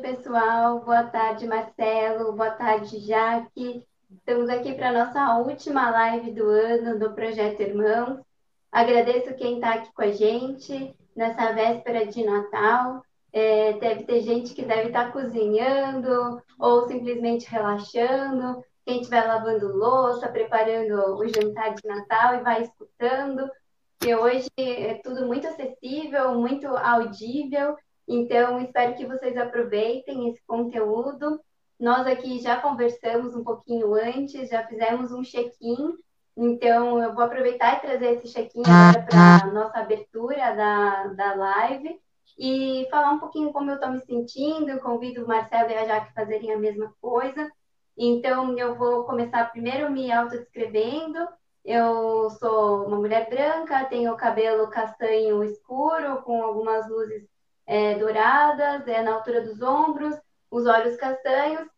Pessoal. Boa tarde, Marcelo. Boa tarde, Jaque. Estamos aqui para a nossa última live do ano do Projeto Irmãos. Agradeço quem está aqui com a gente nessa véspera de Natal. É, deve ter gente que deve estar tá cozinhando ou simplesmente relaxando. Quem estiver lavando louça, preparando o jantar de Natal e vai escutando. E hoje é tudo muito acessível, muito audível. Então, espero que vocês aproveitem esse conteúdo. Nós aqui já conversamos um pouquinho antes, já fizemos um check-in. Então, eu vou aproveitar e trazer esse check-in agora para a nossa abertura da, da live e falar um pouquinho como eu estou me sentindo. Eu convido o Marcelo e a Jaque a fazerem a mesma coisa. Então, eu vou começar primeiro me autodescrevendo. Eu sou uma mulher branca, tenho cabelo castanho escuro, com algumas luzes é, douradas, é na altura dos ombros, os olhos castanhos.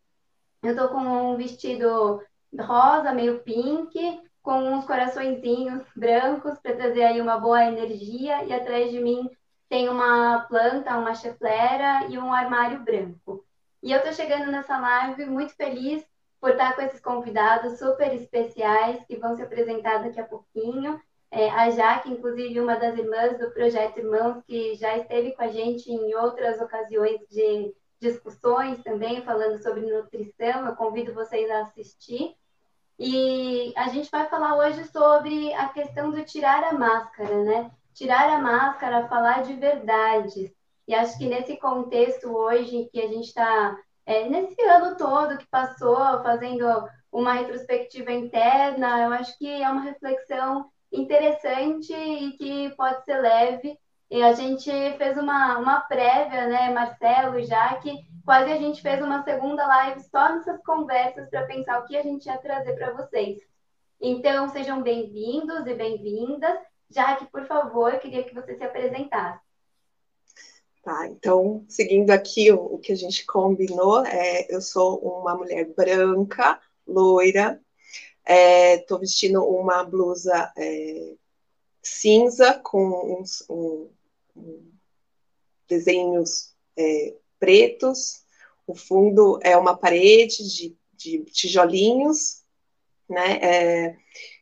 Eu estou com um vestido rosa, meio pink, com uns coraçõezinhos brancos para trazer aí uma boa energia. E atrás de mim tem uma planta, uma cheflera e um armário branco. E eu estou chegando nessa live muito feliz por estar com esses convidados super especiais que vão se apresentar daqui a pouquinho. É, a Jaque, inclusive, uma das irmãs do Projeto Irmãos, que já esteve com a gente em outras ocasiões de discussões também, falando sobre nutrição. Eu convido vocês a assistir. E a gente vai falar hoje sobre a questão do tirar a máscara, né? Tirar a máscara, falar de verdade. E acho que nesse contexto hoje que a gente está, é, nesse ano todo que passou, fazendo uma retrospectiva interna, eu acho que é uma reflexão interessante e que pode ser leve. E a gente fez uma, uma prévia, né, Marcelo, já que quase a gente fez uma segunda live só nessas conversas para pensar o que a gente ia trazer para vocês. Então, sejam bem-vindos e bem-vindas. Já que, por favor, eu queria que você se apresentasse. Tá, então, seguindo aqui o, o que a gente combinou, é, eu sou uma mulher branca, loira, Estou é, vestindo uma blusa é, cinza com uns um, um desenhos é, pretos. O fundo é uma parede de, de tijolinhos. Né? É,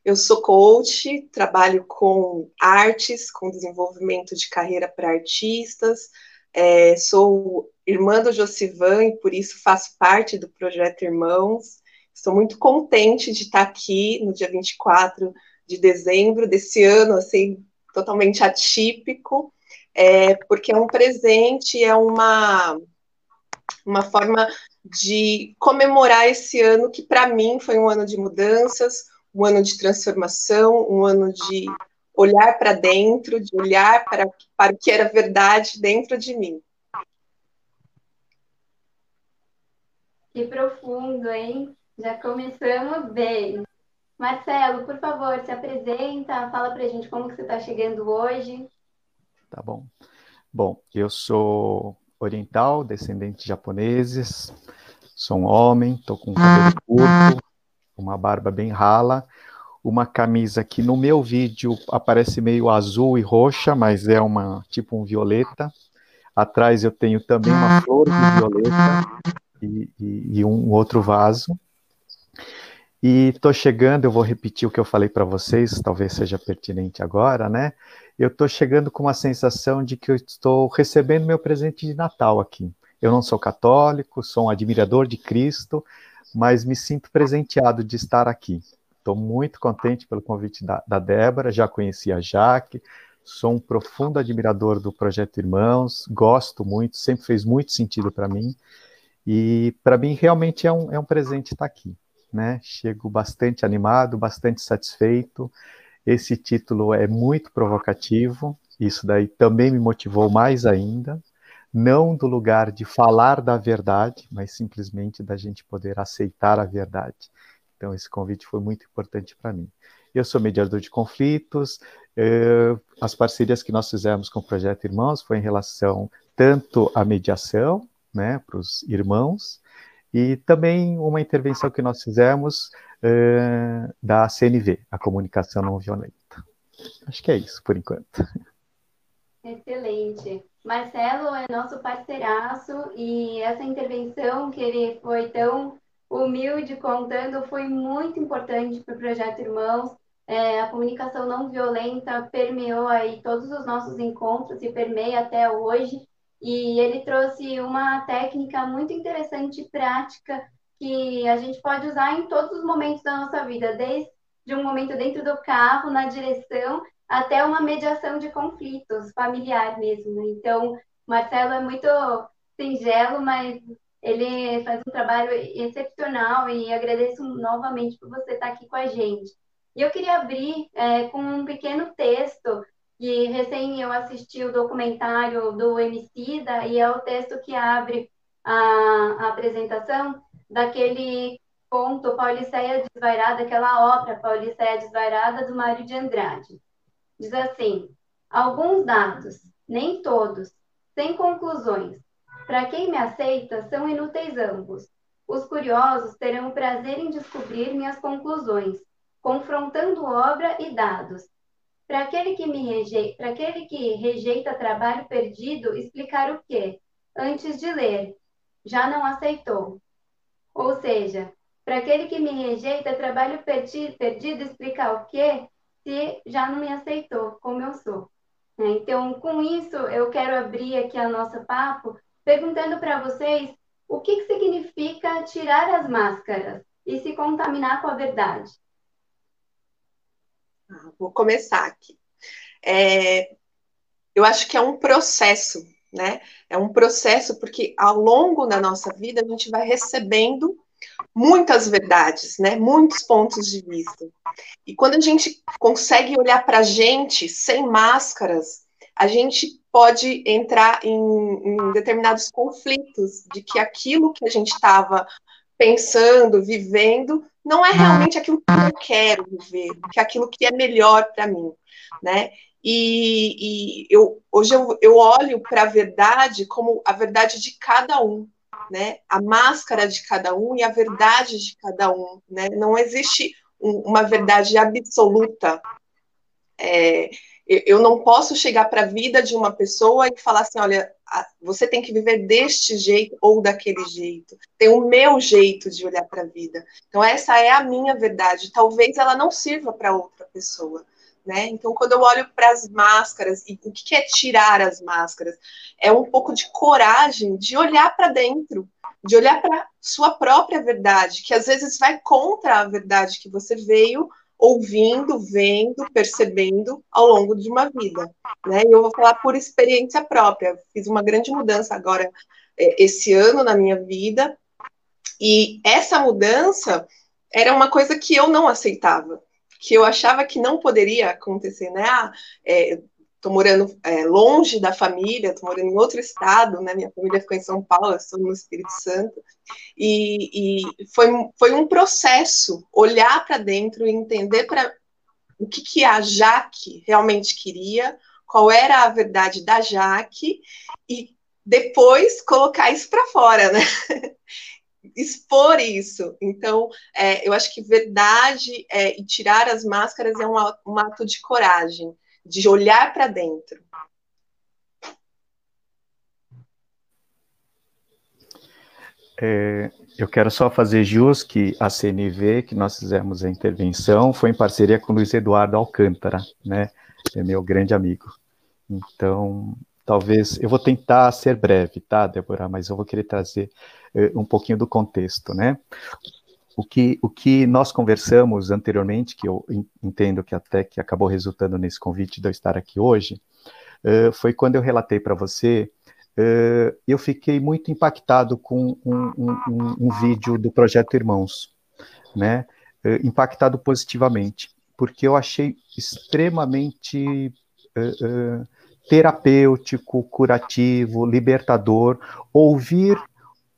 eu sou coach, trabalho com artes, com desenvolvimento de carreira para artistas. É, sou irmã do Josivan e por isso faço parte do projeto Irmãos. Estou muito contente de estar aqui no dia 24 de dezembro desse ano, assim, totalmente atípico, é, porque é um presente, é uma, uma forma de comemorar esse ano que, para mim, foi um ano de mudanças, um ano de transformação, um ano de olhar para dentro, de olhar para, para o que era verdade dentro de mim. Que profundo, hein? Já começamos bem. Marcelo, por favor, se apresenta, fala para a gente como que você está chegando hoje. Tá bom. Bom, eu sou oriental, descendente de japoneses, sou um homem, estou com cabelo curto, uma barba bem rala, uma camisa que no meu vídeo aparece meio azul e roxa, mas é uma tipo um violeta. Atrás eu tenho também uma flor de violeta e, e, e um outro vaso. E estou chegando, eu vou repetir o que eu falei para vocês, talvez seja pertinente agora, né? Eu estou chegando com uma sensação de que eu estou recebendo meu presente de Natal aqui. Eu não sou católico, sou um admirador de Cristo, mas me sinto presenteado de estar aqui. Estou muito contente pelo convite da, da Débora, já conheci a Jaque, sou um profundo admirador do Projeto Irmãos, gosto muito, sempre fez muito sentido para mim, e para mim realmente é um, é um presente estar aqui né? Chego bastante animado, bastante satisfeito. Esse título é muito provocativo, isso daí também me motivou mais ainda. Não do lugar de falar da verdade, mas simplesmente da gente poder aceitar a verdade. Então, esse convite foi muito importante para mim. Eu sou mediador de conflitos. Eh, as parcerias que nós fizemos com o Projeto Irmãos foi em relação tanto à mediação, né, para os irmãos, e também uma intervenção que nós fizemos uh, da CNV, a comunicação não violenta. Acho que é isso por enquanto. Excelente. Marcelo é nosso parceiraço e essa intervenção que ele foi tão humilde contando foi muito importante para o Projeto Irmãos. É, a comunicação não violenta permeou aí todos os nossos encontros e permeia até hoje. E ele trouxe uma técnica muito interessante e prática que a gente pode usar em todos os momentos da nossa vida, desde um momento dentro do carro, na direção, até uma mediação de conflitos familiar mesmo. Né? Então, Marcelo é muito singelo, mas ele faz um trabalho excepcional e agradeço novamente por você estar aqui com a gente. E eu queria abrir é, com um pequeno texto que recém eu assisti o documentário do Emicida e é o texto que abre a, a apresentação daquele conto Pauliceia Desvairada, aquela ópera Pauliceia Desvairada do Mário de Andrade. Diz assim: alguns dados, nem todos, sem conclusões. Para quem me aceita, são inúteis ambos. Os curiosos terão o prazer em descobrir minhas conclusões, confrontando obra e dados. Para aquele que me rejeita, para aquele que rejeita trabalho perdido, explicar o quê? Antes de ler, já não aceitou. Ou seja, para aquele que me rejeita trabalho perdido, explicar o quê? se já não me aceitou como eu sou. Né? Então, com isso, eu quero abrir aqui a nossa papo perguntando para vocês o que, que significa tirar as máscaras e se contaminar com a verdade. Ah, vou começar aqui. É, eu acho que é um processo, né? É um processo porque ao longo da nossa vida a gente vai recebendo muitas verdades, né? Muitos pontos de vista. E quando a gente consegue olhar para a gente sem máscaras, a gente pode entrar em, em determinados conflitos de que aquilo que a gente estava pensando, vivendo, não é realmente aquilo que eu quero viver, que é aquilo que é melhor para mim, né? E, e eu, hoje eu, eu olho para a verdade como a verdade de cada um, né? A máscara de cada um e a verdade de cada um, né? Não existe um, uma verdade absoluta. É, eu não posso chegar para a vida de uma pessoa e falar assim, olha, você tem que viver deste jeito ou daquele jeito. Tem o meu jeito de olhar para a vida. Então essa é a minha verdade. Talvez ela não sirva para outra pessoa. Né? Então, quando eu olho para as máscaras, e o que é tirar as máscaras? É um pouco de coragem de olhar para dentro, de olhar para sua própria verdade, que às vezes vai contra a verdade que você veio ouvindo, vendo, percebendo ao longo de uma vida. Né? E eu vou falar por experiência própria. Fiz uma grande mudança agora, é, esse ano, na minha vida, e essa mudança era uma coisa que eu não aceitava que eu achava que não poderia acontecer, né? Ah, é, tô morando é, longe da família, tô morando em outro estado, né? Minha família ficou em São Paulo, estou no Espírito Santo. E, e foi, foi um processo olhar para dentro e entender para o que, que a Jaque realmente queria, qual era a verdade da Jaque, e depois colocar isso para fora, né? expor isso. Então, é, eu acho que verdade é, e tirar as máscaras é um, um ato de coragem, de olhar para dentro. É, eu quero só fazer jus que a CNV, que nós fizemos a intervenção, foi em parceria com o Luiz Eduardo Alcântara, né? É meu grande amigo. Então, talvez eu vou tentar ser breve, tá, Débora? Mas eu vou querer trazer uh, um pouquinho do contexto, né? O que, o que nós conversamos anteriormente, que eu entendo que até que acabou resultando nesse convite de eu estar aqui hoje, uh, foi quando eu relatei para você, uh, eu fiquei muito impactado com um, um, um, vídeo do Projeto Irmãos, né? impactado positivamente, porque eu achei extremamente terapêutico, curativo, libertador, ouvir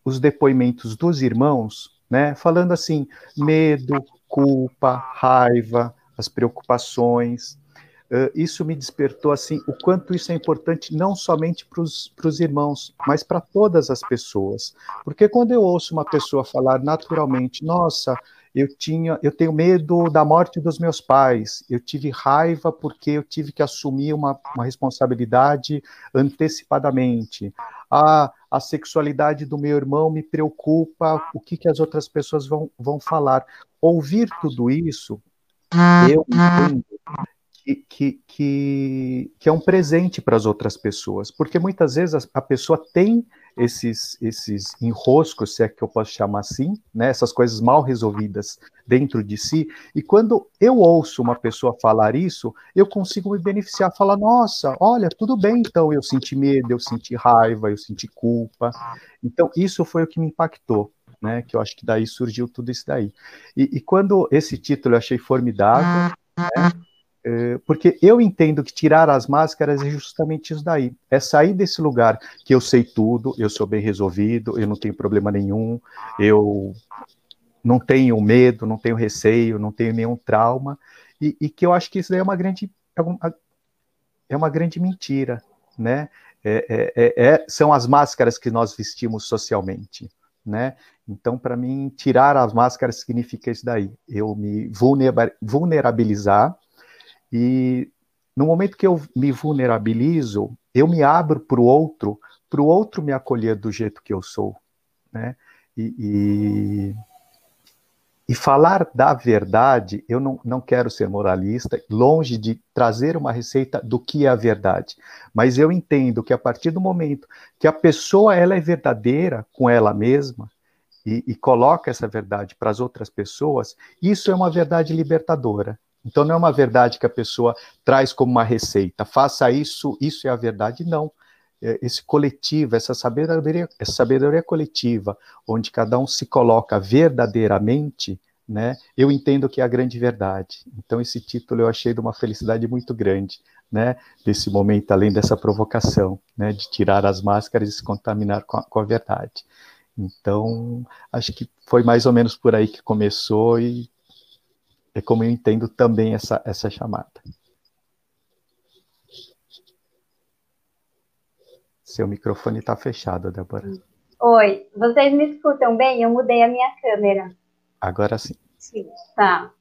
os depoimentos dos irmãos, né, falando assim, medo, culpa, raiva, as preocupações. Uh, isso me despertou assim o quanto isso é importante não somente para os irmãos, mas para todas as pessoas. Porque quando eu ouço uma pessoa falar naturalmente, nossa, eu tinha, eu tenho medo da morte dos meus pais, eu tive raiva porque eu tive que assumir uma, uma responsabilidade antecipadamente. A, a sexualidade do meu irmão me preocupa, o que, que as outras pessoas vão, vão falar. Ouvir tudo isso, eu entendo que, que, que, é um presente para as outras pessoas, porque muitas vezes a, a, pessoa tem esses, esses enroscos, se é que eu posso chamar assim, né, essas coisas mal resolvidas dentro de si, e quando eu ouço uma pessoa falar isso, eu consigo me beneficiar, falar, nossa, olha, tudo bem, então eu senti medo, eu senti raiva, eu senti culpa, então isso foi o que me impactou, né, que eu acho que daí surgiu tudo isso daí. E, e quando esse título eu achei formidável, né, é, porque eu entendo que tirar as máscaras é justamente isso daí. É sair desse lugar que eu sei tudo, eu sou bem resolvido, eu não tenho problema nenhum, eu não tenho medo, não tenho receio, não tenho nenhum trauma, e, e que eu acho que isso daí é uma grande, é uma, é uma grande mentira, né? É, é, é, é são as máscaras que nós vestimos socialmente, né? Então, para mim, tirar as máscaras significa isso daí, eu me vulnerabilizar e no momento que eu me vulnerabilizo, eu me abro para o outro, para o outro me acolher do jeito que eu sou, né? E, e, e, falar da verdade, eu não, não quero ser moralista, longe de trazer uma receita do que é a verdade, mas eu entendo que a partir do momento que a pessoa ela é verdadeira com ela mesma e, e coloca essa verdade para as outras pessoas, isso é uma verdade libertadora. Então não é uma verdade que a pessoa traz como uma receita, faça isso, isso é a verdade, não. É, esse coletivo, essa sabedoria, essa sabedoria coletiva, onde cada um se coloca verdadeiramente, né, eu entendo que é a grande verdade. Então esse título eu achei de uma felicidade muito grande, né, desse momento, além dessa provocação, né, de tirar as máscaras e se contaminar com a, com a verdade. Então, acho que foi mais ou menos por aí que começou e é como eu entendo também essa, essa chamada. Seu microfone está fechado, Débora. Oi, vocês me escutam bem? Eu mudei a minha câmera. Agora sim. Sim. Tá.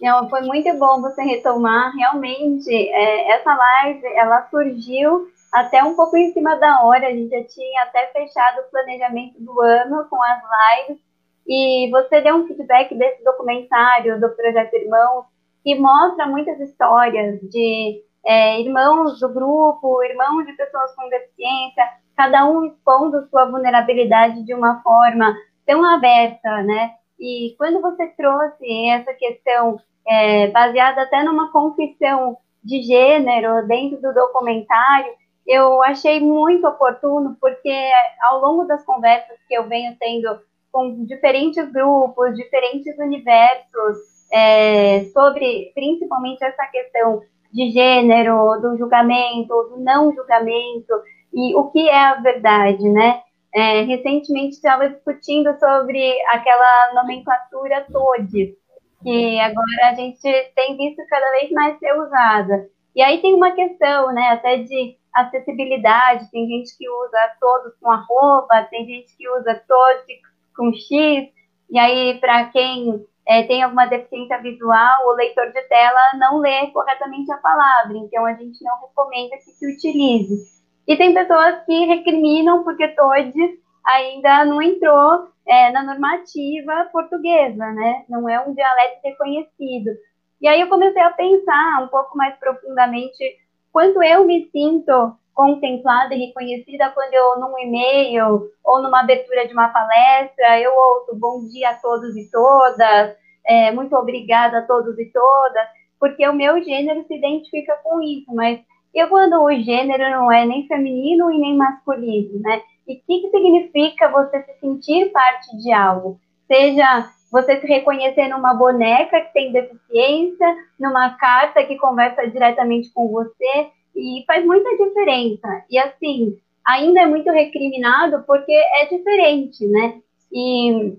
Então, foi muito bom você retomar. Realmente, é, essa live, ela surgiu até um pouco em cima da hora. A gente já tinha até fechado o planejamento do ano com as lives. E você deu um feedback desse documentário do Projeto Irmãos, que mostra muitas histórias de é, irmãos do grupo, irmãos de pessoas com deficiência, cada um expondo sua vulnerabilidade de uma forma tão aberta, né? E quando você trouxe essa questão é, baseada até numa confissão de gênero dentro do documentário, eu achei muito oportuno, porque ao longo das conversas que eu venho tendo com diferentes grupos, diferentes universos, é, sobre principalmente essa questão de gênero, do julgamento, do não julgamento, e o que é a verdade, né? É, recentemente estava discutindo sobre aquela nomenclatura TOD, que agora a gente tem visto cada vez mais ser usada. E aí tem uma questão, né, até de acessibilidade, tem gente que usa todos com arroba, tem gente que usa todos com X, e aí, para quem é, tem alguma deficiência visual, o leitor de tela não lê corretamente a palavra, então a gente não recomenda que se utilize. E tem pessoas que recriminam porque TODES ainda não entrou é, na normativa portuguesa, né? Não é um dialeto reconhecido. E aí eu comecei a pensar um pouco mais profundamente quanto eu me sinto contemplada e reconhecida quando eu, num e-mail ou numa abertura de uma palestra, eu ouço bom dia a todos e todas, é, muito obrigada a todos e todas, porque o meu gênero se identifica com isso, mas e quando o gênero não é nem feminino e nem masculino, né? E o que, que significa você se sentir parte de algo? Seja você se reconhecer numa boneca que tem deficiência, numa carta que conversa diretamente com você, e faz muita diferença. E assim, ainda é muito recriminado porque é diferente, né? E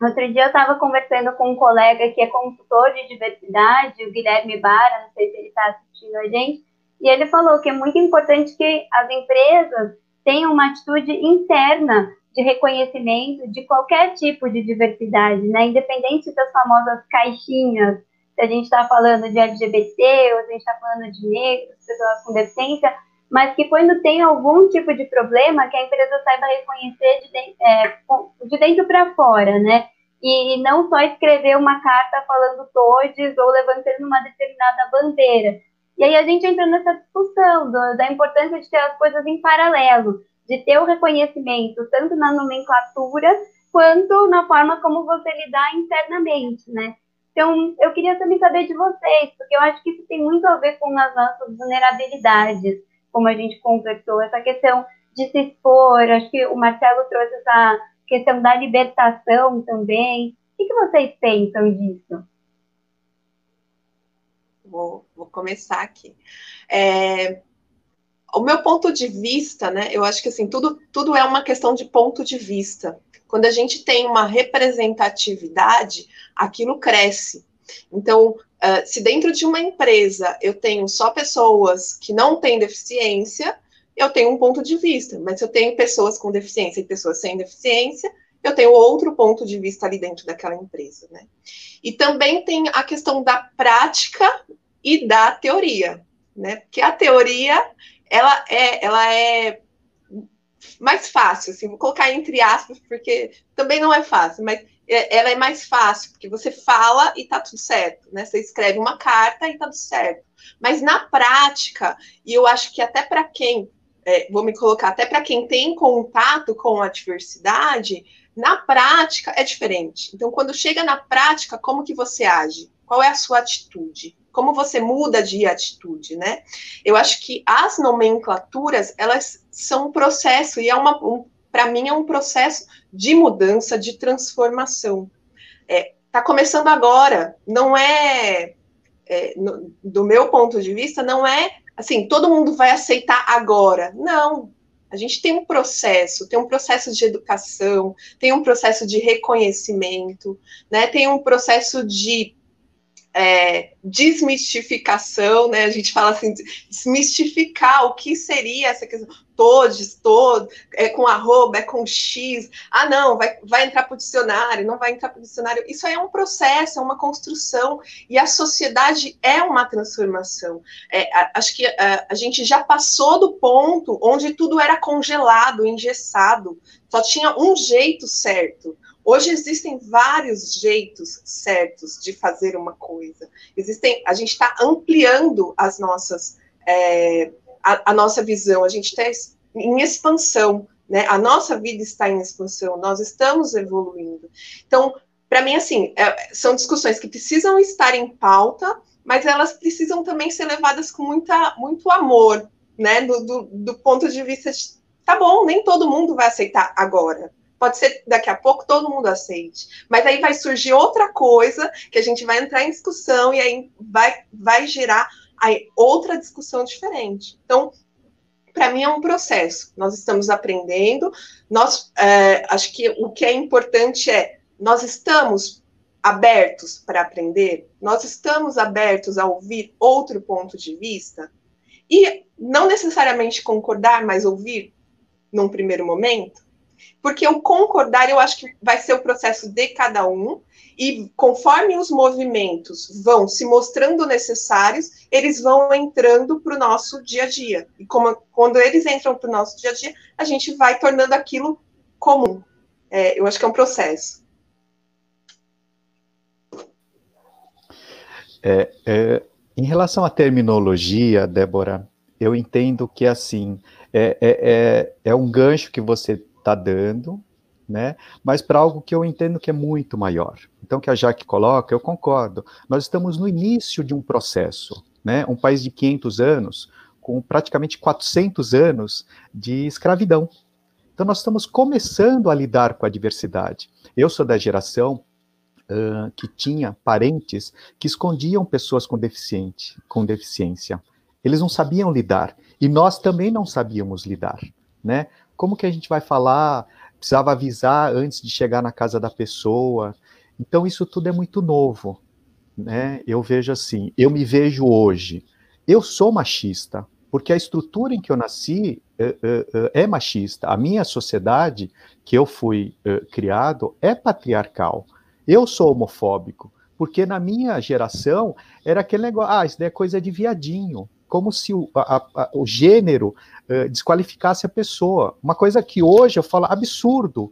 outro dia eu estava conversando com um colega que é consultor de diversidade, o Guilherme Bara, não sei se ele está assistindo a gente, e ele falou que é muito importante que as empresas tenham uma atitude interna de reconhecimento de qualquer tipo de diversidade, né? Independente das famosas caixinhas, se a gente está falando de LGBT, ou se a gente está falando de negros, pessoas com deficiência, mas que quando tem algum tipo de problema, que a empresa saiba reconhecer de, dentro, é, de dentro para fora, né? E não só escrever uma carta falando todes ou levantando uma determinada bandeira. E aí a gente entra nessa discussão do, da importância de ter as coisas em paralelo de ter o reconhecimento tanto na nomenclatura quanto na forma como você lidar internamente, né? Então, eu queria também saber de vocês, porque eu acho que isso tem muito a ver com as nossas vulnerabilidades, como a gente conversou, essa questão de se expor, acho que o Marcelo trouxe essa questão da libertação também. O que, vocês pensam disso? Vou, vou começar aqui. É, o meu ponto de vista, né? Eu acho que assim, tudo, tudo é uma questão de ponto de vista. Quando a gente tem uma representatividade, aquilo cresce. Então, uh, se dentro de uma empresa eu tenho só pessoas que não têm deficiência, eu tenho um ponto de vista. Mas se eu tenho pessoas com deficiência e pessoas sem deficiência, eu tenho outro ponto de vista ali dentro daquela empresa, né? E também tem a questão da prática e da teoria, né? Porque a teoria ela é, ela é mais fácil, assim, vou colocar entre aspas, porque também não é fácil, mas é, ela é mais fácil, porque você fala e tá tudo certo, né? Você escreve uma carta e tá tudo certo. Mas na prática, e eu acho que até para quem, é, vou me colocar, até para quem tem contato com a diversidade, na prática é diferente. Então, quando chega na prática, como que você age? Qual é a sua atitude? Como você muda de atitude, né? Eu acho que as nomenclaturas, elas são um processo, e é uma, um, para mim, é um processo de mudança, de transformação. É, tá começando agora, não é, é no, do meu ponto de vista, não é assim, todo mundo vai aceitar agora. Não, a gente tem um processo, tem um processo de educação, tem um processo de reconhecimento, né? Tem um processo de é, desmistificação, né? A gente fala assim, desmistificar o que seria essa questão, todos, todo, é com arroba, é com X, ah, não, vai, vai entrar para o dicionário, não vai entrar para o dicionário. Isso é um processo, é uma construção, e a sociedade é uma transformação. É, a, acho que a, a gente já passou do ponto onde tudo era congelado, engessado, só tinha um jeito certo. Hoje existem vários jeitos certos de fazer uma coisa. Existem, a gente está ampliando as nossas, é, a, a, nossa visão. A gente está em expansão, né? A nossa vida está em expansão. Nós estamos evoluindo. Então, para mim, assim, é, são discussões que precisam estar em pauta, mas elas precisam também ser levadas com muita, muito amor, né? Do, do, do ponto de vista de, tá bom, nem todo mundo vai aceitar agora Pode ser daqui a pouco todo mundo aceite. Mas aí vai surgir outra coisa que a gente vai entrar em discussão e aí vai, vai gerar aí outra discussão diferente. Então, para mim é um processo. Nós estamos aprendendo. Nós é, acho que o que é importante é nós estamos abertos para aprender. Nós estamos abertos a ouvir outro ponto de vista e não necessariamente concordar, mas ouvir num primeiro momento. Porque o concordar, eu acho que vai ser o processo de cada um, e conforme os movimentos vão se mostrando necessários, eles vão entrando para o nosso dia a dia. E como, quando eles entram para o nosso dia a dia, a gente vai tornando aquilo comum. É, eu acho que é um processo. É, é, em relação à terminologia, Débora, eu entendo que assim é, é, é, é um gancho que você está dando, né? Mas para algo que eu entendo que é muito maior. Então, que a Jaque coloca, eu concordo. Nós estamos no início de um processo, né? Um país de 500 anos, com praticamente 400 anos de escravidão. Então, nós estamos começando a lidar com a diversidade. Eu sou da geração uh, que tinha parentes que escondiam pessoas com, deficiente, com deficiência. Eles não sabiam lidar. E nós também não sabíamos lidar. Né? Como que a gente vai falar? Precisava avisar antes de chegar na casa da pessoa. Então, isso tudo é muito novo. Né? Eu vejo assim, eu me vejo hoje. Eu sou machista, porque a estrutura em que eu nasci é machista. A minha sociedade, que eu fui criado, é patriarcal. Eu sou homofóbico, porque na minha geração era aquele negócio, ah, isso daí é coisa de viadinho, como se o, a, a, o gênero desqualificasse a pessoa. Uma coisa que hoje eu falo absurdo,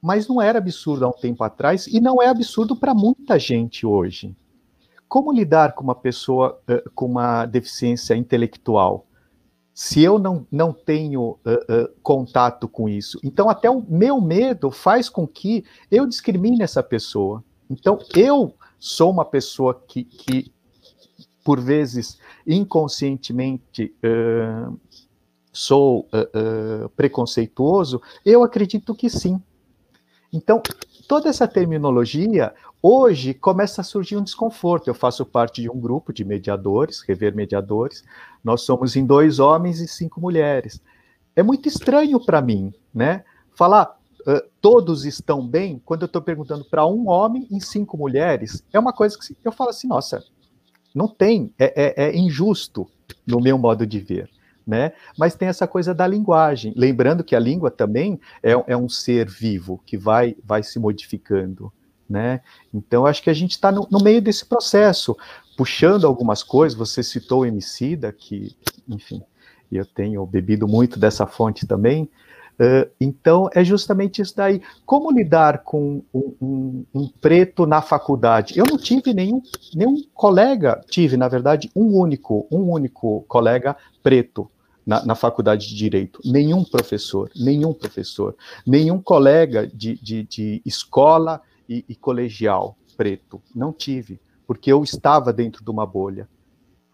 mas não era absurdo há um tempo atrás e não é absurdo para muita gente hoje. Como lidar com uma pessoa uh, com uma deficiência intelectual? Se eu não, não tenho uh, uh, contato com isso. Então, até o meu medo faz com que eu discrimine essa pessoa. Então, eu sou uma pessoa que, que por vezes, inconscientemente, sou preconceituoso, eu acredito que sim. Então, toda essa terminologia, hoje começa a surgir um desconforto. Eu faço parte de um grupo de mediadores, rever mediadores. Nós somos em dois homens e cinco mulheres. É muito estranho para mim, né? Falar uh, todos estão bem quando eu estou perguntando para um homem e cinco mulheres é uma coisa que eu falo assim, nossa, não tem, é, é, é injusto no meu modo de ver né? Mas tem essa coisa da linguagem. Lembrando que a língua também é, é um ser vivo que vai, vai se modificando, né? Então, acho que a gente está no, no, meio desse processo, puxando algumas coisas. Você citou o Emicida, que, enfim, eu tenho bebido muito dessa fonte também. Uh, então, é justamente isso daí. Como lidar com um, um, um, preto na faculdade? Eu não tive nenhum, nenhum colega, tive, na verdade, um único, um único colega preto na, na, faculdade de Direito. Nenhum professor, nenhum professor, nenhum colega de, de, de escola e, e, colegial preto. Não tive, porque eu estava dentro de uma bolha.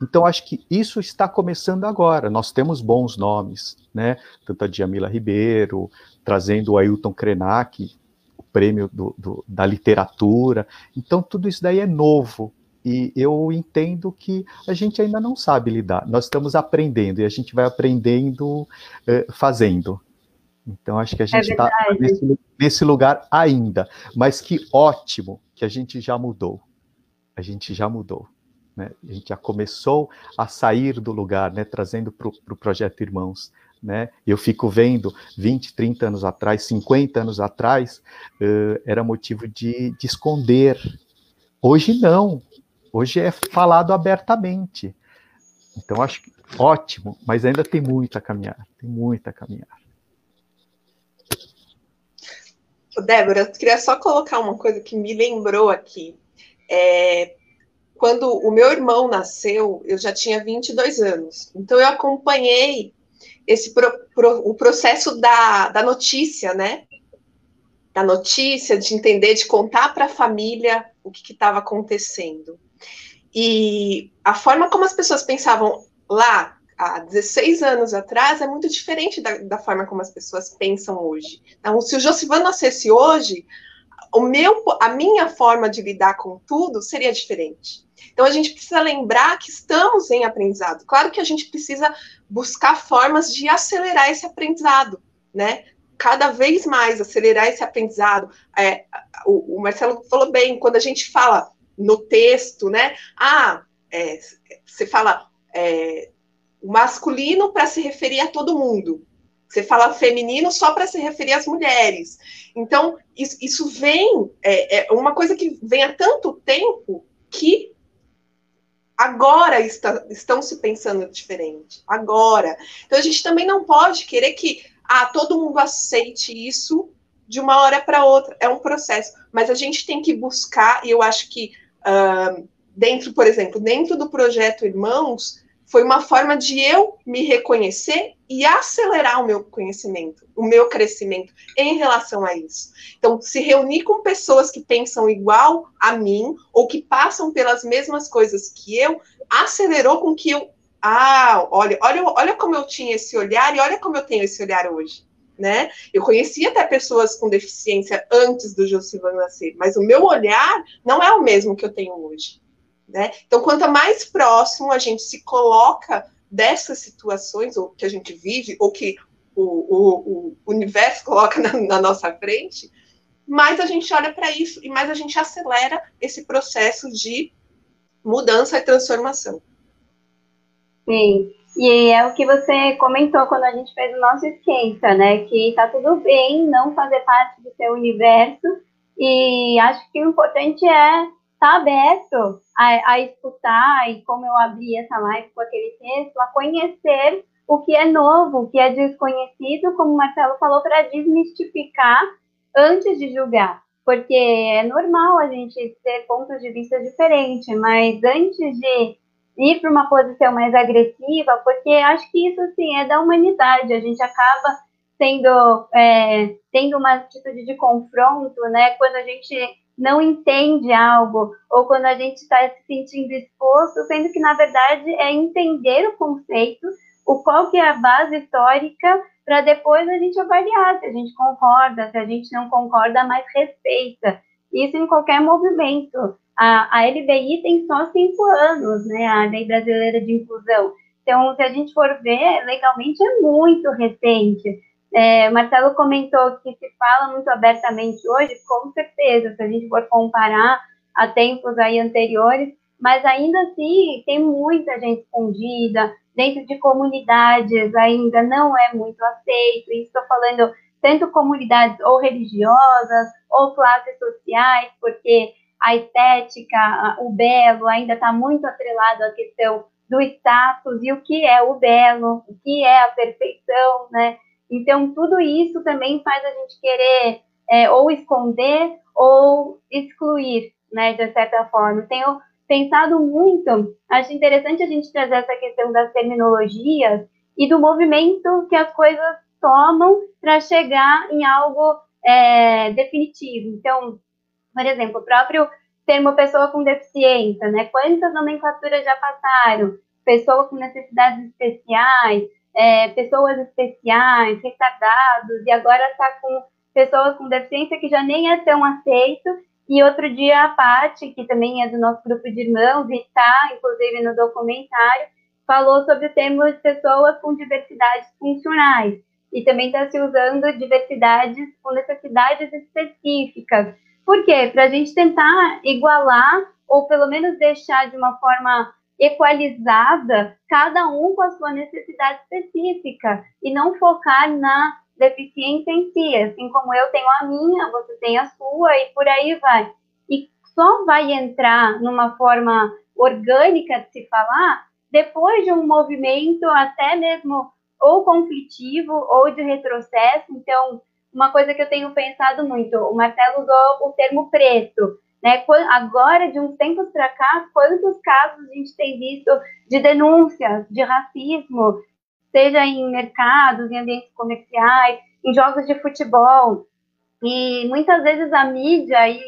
Então, acho que isso está começando agora. Nós temos bons nomes, né? Tanto a Djamila Ribeiro, trazendo o Ailton Krenak, o prêmio do, do, da literatura. Então, tudo isso daí é novo, e eu entendo que a gente ainda não sabe lidar. Nós estamos aprendendo e a gente vai aprendendo uh, fazendo. Então, acho que a é gente está é nesse, nesse, lugar ainda. Mas que ótimo que a gente já mudou. A gente já mudou. Né? A gente já começou a sair do lugar, né? trazendo para o pro Projeto Irmãos. Né? Eu fico vendo 20, 30 anos atrás, 50 anos atrás, uh, era motivo de, de esconder. Hoje não. Hoje é falado abertamente. Então, acho que ótimo, mas ainda tem muito a caminhar. Tem muito a caminhar. Débora, eu queria só colocar uma coisa que me lembrou aqui. É, quando o meu irmão nasceu, eu já tinha 22 anos. Então, eu acompanhei esse pro, pro, o processo da, da notícia, né? Da notícia, de entender, de contar para a família o que estava acontecendo. E a forma como as pessoas pensavam lá há 16 anos atrás é muito diferente da, da forma como as pessoas pensam hoje. Então, se o Josivan nascesse hoje, o meu, a minha forma de lidar com tudo seria diferente. Então a gente precisa lembrar que estamos em aprendizado. Claro que a gente precisa buscar formas de acelerar esse aprendizado, né? Cada vez mais acelerar esse aprendizado. É, o, o Marcelo falou bem, quando a gente fala no texto, né? Ah, é, você fala é, masculino para se referir a todo mundo. Você fala feminino só para se referir às mulheres. Então, isso, vem, é, é, uma coisa que vem há tanto tempo que agora está, estão se pensando diferente. Agora. Então, a gente também não pode querer que ah, todo mundo aceite isso de uma hora para outra. É um processo. Mas a gente tem que buscar, e eu acho que uh, dentro, por exemplo, dentro do projeto Irmãos, foi uma forma de eu me reconhecer e acelerar o meu conhecimento, o meu crescimento em relação a isso. Então, se reunir com pessoas que pensam igual a mim ou que passam pelas mesmas coisas que eu, acelerou com que eu. Ah, olha, olha, olha como eu tinha esse olhar e olha como eu tenho esse olhar hoje né? Eu conhecia até pessoas com deficiência antes do Josivan nascer, mas o meu olhar não é o mesmo que eu tenho hoje, né? Então, quanto mais próximo a gente se coloca dessas situações, ou que a gente vive, ou que o, o, o universo coloca na, na nossa frente, mais a gente olha para isso e mais a gente acelera esse processo de mudança e transformação. Sim, E é o que você comentou quando a gente fez o nosso esquenta, né? Que tá tudo bem não fazer parte do seu universo. E acho que o importante é estar tá aberto a, a escutar, e como eu abri essa live com aquele texto, a conhecer o que é novo, o que é desconhecido, como o Marcelo falou, para desmistificar antes de julgar. Porque é normal a gente ter pontos de vista diferentes, mas antes de ir para uma posição mais agressiva, porque acho que isso sim é da humanidade, a gente acaba sendo é, tendo uma atitude de confronto, né? Quando a gente não entende algo ou quando a gente está se sentindo exposto, sendo que na verdade é entender o conceito, o qual que é a base histórica para depois a gente avaliar se a gente concorda, se a gente não concorda, mas respeita. Isso em qualquer movimento. A, a LBI tem só cinco anos, né? A Lei Brasileira de Inclusão. Então, se a gente for ver, legalmente é muito recente. É, Marcelo comentou que se fala muito abertamente hoje, com certeza, se a gente for comparar a tempos aí anteriores, mas ainda assim tem muita gente escondida, dentro de comunidades ainda não é muito aceito, e estou falando tanto comunidades ou religiosas ou classes sociais, porque a estética, o belo ainda está muito atrelado à questão do status e o que é o belo, o que é a perfeição, né? Então, tudo isso também faz a gente querer é, ou esconder ou excluir, né, de certa forma. Tenho pensado muito, acho interessante a gente trazer essa questão das terminologias e do movimento que as coisas tomam para chegar em algo é, definitivo. Então, por exemplo, o próprio termo pessoa com deficiência, né? Quantas nomenclaturas já passaram? Pessoa com necessidades especiais, é, pessoas especiais, retardados, e agora está com pessoas com deficiência que já nem é tão aceito. E outro dia a Paty, que também é do nosso grupo de irmãos e está, inclusive, no documentário, falou sobre o termo de pessoas com diversidades funcionais. E também está se usando diversidades com necessidades específicas. Por quê? Para a gente tentar igualar ou pelo menos deixar de uma forma equalizada, cada um com a sua necessidade específica e não focar na deficiência em si, assim como eu tenho a minha, você tem a sua e por aí vai. E só vai entrar numa forma orgânica de se falar depois de um movimento até mesmo ou conflitivo ou de retrocesso. Então, uma coisa que eu tenho pensado muito, o Marcelo usou o termo preto, né? Agora, de uns tempos para cá, quantos casos a gente tem visto de denúncias de racismo, seja em mercados, em ambientes comerciais, em jogos de futebol, e muitas vezes a mídia, e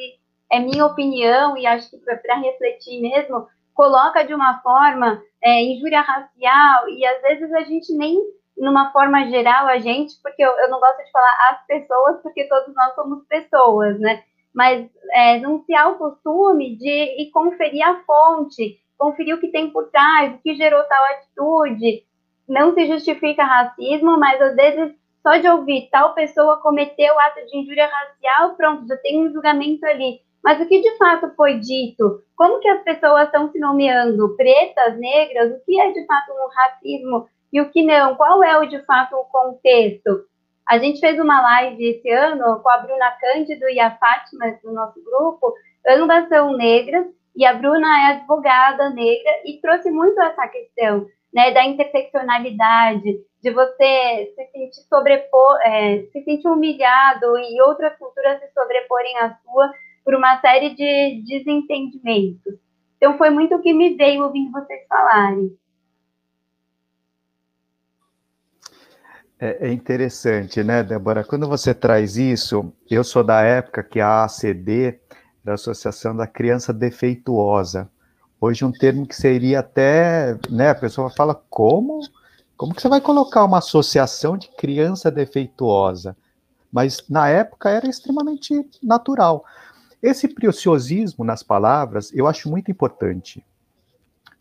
é minha opinião, e acho que para refletir mesmo, coloca de uma forma é, injúria racial, e às vezes a gente nem numa forma geral, a gente, porque eu, eu não gosto de falar as pessoas, porque todos nós somos pessoas, né? Mas é, não se há o costume de ir conferir a fonte, conferir o que tem por trás, o que gerou tal atitude. Não se justifica racismo, mas às vezes só de ouvir tal pessoa cometeu ato de injúria racial, pronto, já tem um julgamento ali. Mas o que de fato foi dito? Como que as pessoas estão se nomeando? Pretas, negras? O que é de fato um racismo e o que não? Qual é o de fato o contexto? A gente fez uma live esse ano com a Bruna Cândido e a Fátima do nosso grupo, ambas são negras, e a Bruna é advogada negra e trouxe muito essa questão né, da interseccionalidade, de você se sentir sobrepor, é, se sentir humilhado e outras culturas se sobreporem à sua por uma série de desentendimentos. Então foi muito o que me veio ouvindo vocês falarem. É, é interessante, né, Débora? Quando você traz isso, eu sou da época que a ACD, da Associação da Criança Defeituosa, hoje um termo que seria até, né, a pessoa fala, como? Como que você vai colocar uma associação de criança defeituosa? Mas na época era extremamente natural. Esse preciosismo nas palavras eu acho muito importante,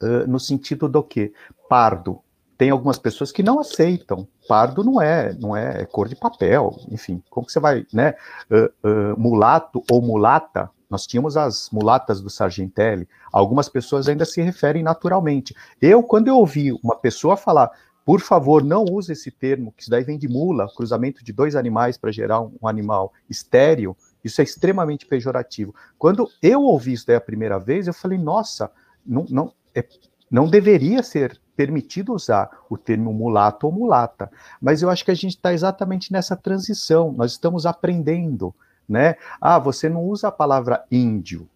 uh, no sentido do que? Pardo, tem algumas pessoas que não aceitam. Pardo não é, não é cor de papel, enfim. Como que você vai, né? Uh, uh, mulato ou mulata, nós tínhamos as mulatas do Sargentelli, algumas pessoas ainda se referem naturalmente. Eu, quando eu ouvi uma pessoa falar, por favor, não use esse termo, que isso daí vem de mula, cruzamento de dois animais para gerar um, um, animal estéreo, isso é extremamente pejorativo. Quando eu ouvi isso daí a primeira vez, eu falei, nossa, não, não, é, não deveria ser permitido usar o termo mulato ou mulata, mas eu acho que a gente está exatamente nessa transição, nós estamos aprendendo, né? Ah, você não usa a palavra índio,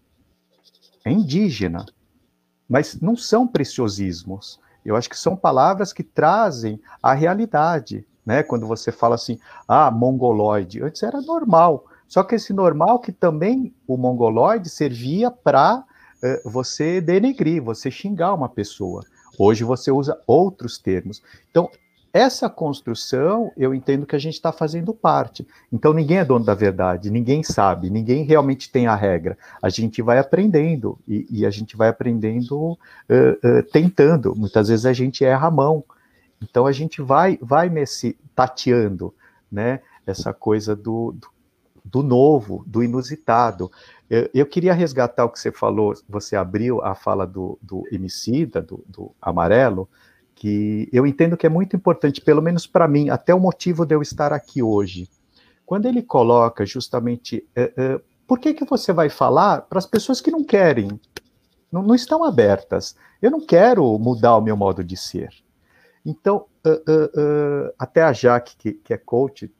é indígena, mas não são preciosismos. Eu acho que são palavras que trazem a realidade, né? Quando você fala assim, ah, mongoloide, antes era normal, só que esse normal que também o mongoloide servia para eh, você denegrir, você xingar uma pessoa. Hoje você usa outros termos. Então, essa construção, eu entendo que a gente está fazendo parte. Então, ninguém é dono da verdade, ninguém sabe, ninguém realmente tem a regra. A gente vai aprendendo, e, e a gente vai aprendendo uh, uh, tentando. Muitas vezes a gente erra a mão. Então, a gente vai, vai nesse tateando, né? Essa coisa do, do, do novo, do inusitado. Eu, eu, queria resgatar o que você falou, você abriu a fala do, do Emicida, do, do Amarelo, que eu entendo que é muito importante, pelo menos para mim, até o motivo de eu estar aqui hoje. Quando ele coloca justamente, uh, uh, por que, que você vai falar para as pessoas que não querem, não, não, estão abertas? Eu não quero mudar o meu modo de ser. Então, uh, até a Jaque, que, que é coach,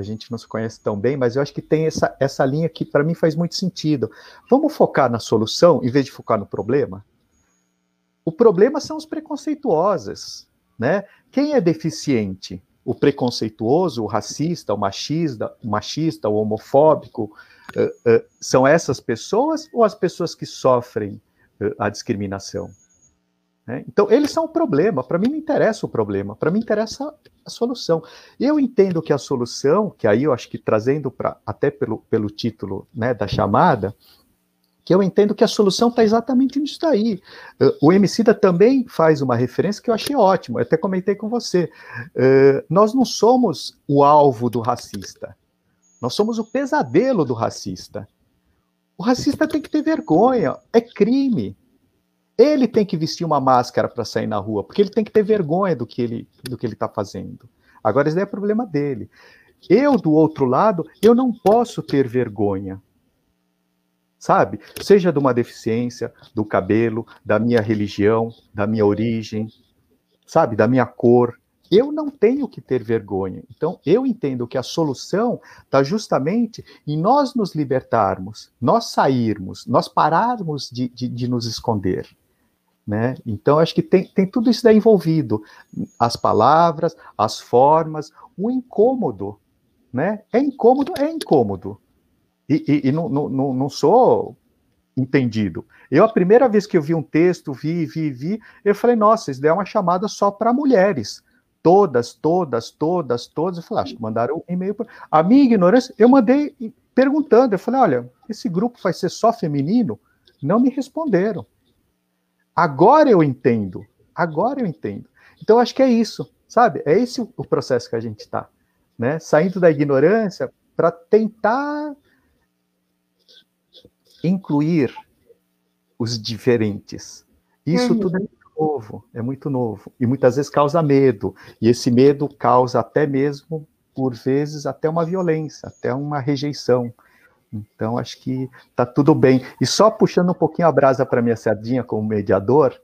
a gente não se conhece tão bem, mas eu acho que tem essa, essa linha que para mim faz muito sentido. Vamos focar na solução em vez de focar no problema? O problema são os preconceituosos, né? Quem é deficiente? O preconceituoso, o racista, o machista, o machista, o homofóbico, uh, uh, são essas pessoas ou as pessoas que sofrem uh, a discriminação? Né? Então, eles são o problema. Para mim não interessa o problema, para mim interessa a solução. Eu entendo que a solução, que aí eu acho que trazendo para até pelo, pelo título né, da chamada, que eu entendo que a solução está exatamente nisso daí. Uh, o Emicida também faz uma referência que eu achei ótimo, eu até comentei com você. Uh, nós não somos o alvo do racista, nós somos o pesadelo do racista. O racista tem que ter vergonha, é crime. Ele tem que vestir uma máscara para sair na rua, porque ele tem que ter vergonha do que ele do que ele está fazendo. Agora, esse é problema dele. Eu, do outro lado, eu não posso ter vergonha sabe? Seja de uma deficiência, do cabelo, da minha religião, da minha origem, sabe? Da minha cor. Eu não tenho que ter vergonha. Então, eu entendo que a solução está justamente em nós nos libertarmos, nós sairmos, nós pararmos de, de, de nos esconder. Né? Então, acho que tem, tem tudo isso daí envolvido. As palavras, as formas, o incômodo. Né? É incômodo, é incômodo. E, e, e não, não, não sou entendido. Eu, a primeira vez que eu vi um texto, vi, vi, vi, eu falei, nossa, isso daí é uma chamada só para mulheres. Todas, todas, todas, todas. Eu falei, acho que mandaram um e-mail. Pra... A minha ignorância, eu mandei perguntando. Eu falei, olha, esse grupo vai ser só feminino? Não me responderam. Agora eu entendo. Agora eu entendo. Então, acho que é isso, sabe? É esse o processo que a gente está. Né? Saindo da ignorância para tentar incluir os diferentes. Isso uhum. tudo é muito novo, é muito novo. E muitas vezes causa medo. E esse medo causa até mesmo, por vezes, até uma violência, até uma rejeição. Então, acho que está tudo bem. E só puxando um pouquinho a brasa para minha sardinha como mediador,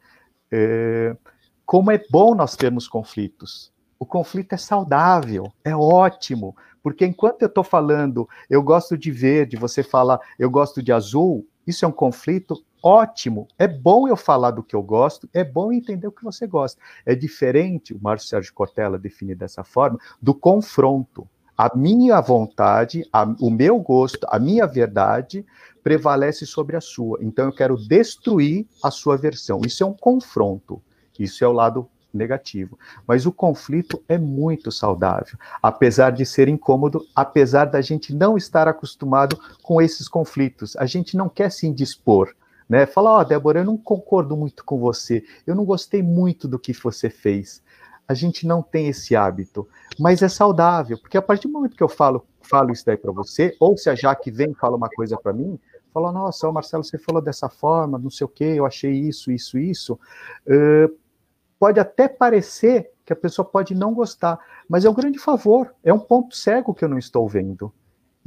é, como é bom nós termos conflitos. O conflito é saudável, é ótimo, porque enquanto eu estou falando, eu gosto de verde, você fala, eu gosto de azul, isso é um conflito ótimo. É bom eu falar do que eu gosto, é bom entender o que você gosta. É diferente, o Márcio Sérgio Cortella define dessa forma, do confronto. A minha vontade, a, o meu gosto, a minha verdade prevalece sobre a sua. Então eu quero destruir a sua versão. Isso é um confronto. Isso é o lado negativo. Mas o conflito é muito saudável, apesar de ser incômodo, apesar da gente não estar acostumado com esses conflitos. A gente não quer se indispor. Né? Fala, ó, oh, Débora, eu não concordo muito com você, eu não gostei muito do que você fez. A gente não tem esse hábito, mas é saudável, porque a partir do momento que eu falo, falo isso daí para você, ou se a Jaque vem e fala uma coisa para mim, falou, nossa, Marcelo, você falou dessa forma, não sei o que, eu achei isso, isso, isso. Uh, pode até parecer que a pessoa pode não gostar, mas é um grande favor, é um ponto cego que eu não estou vendo.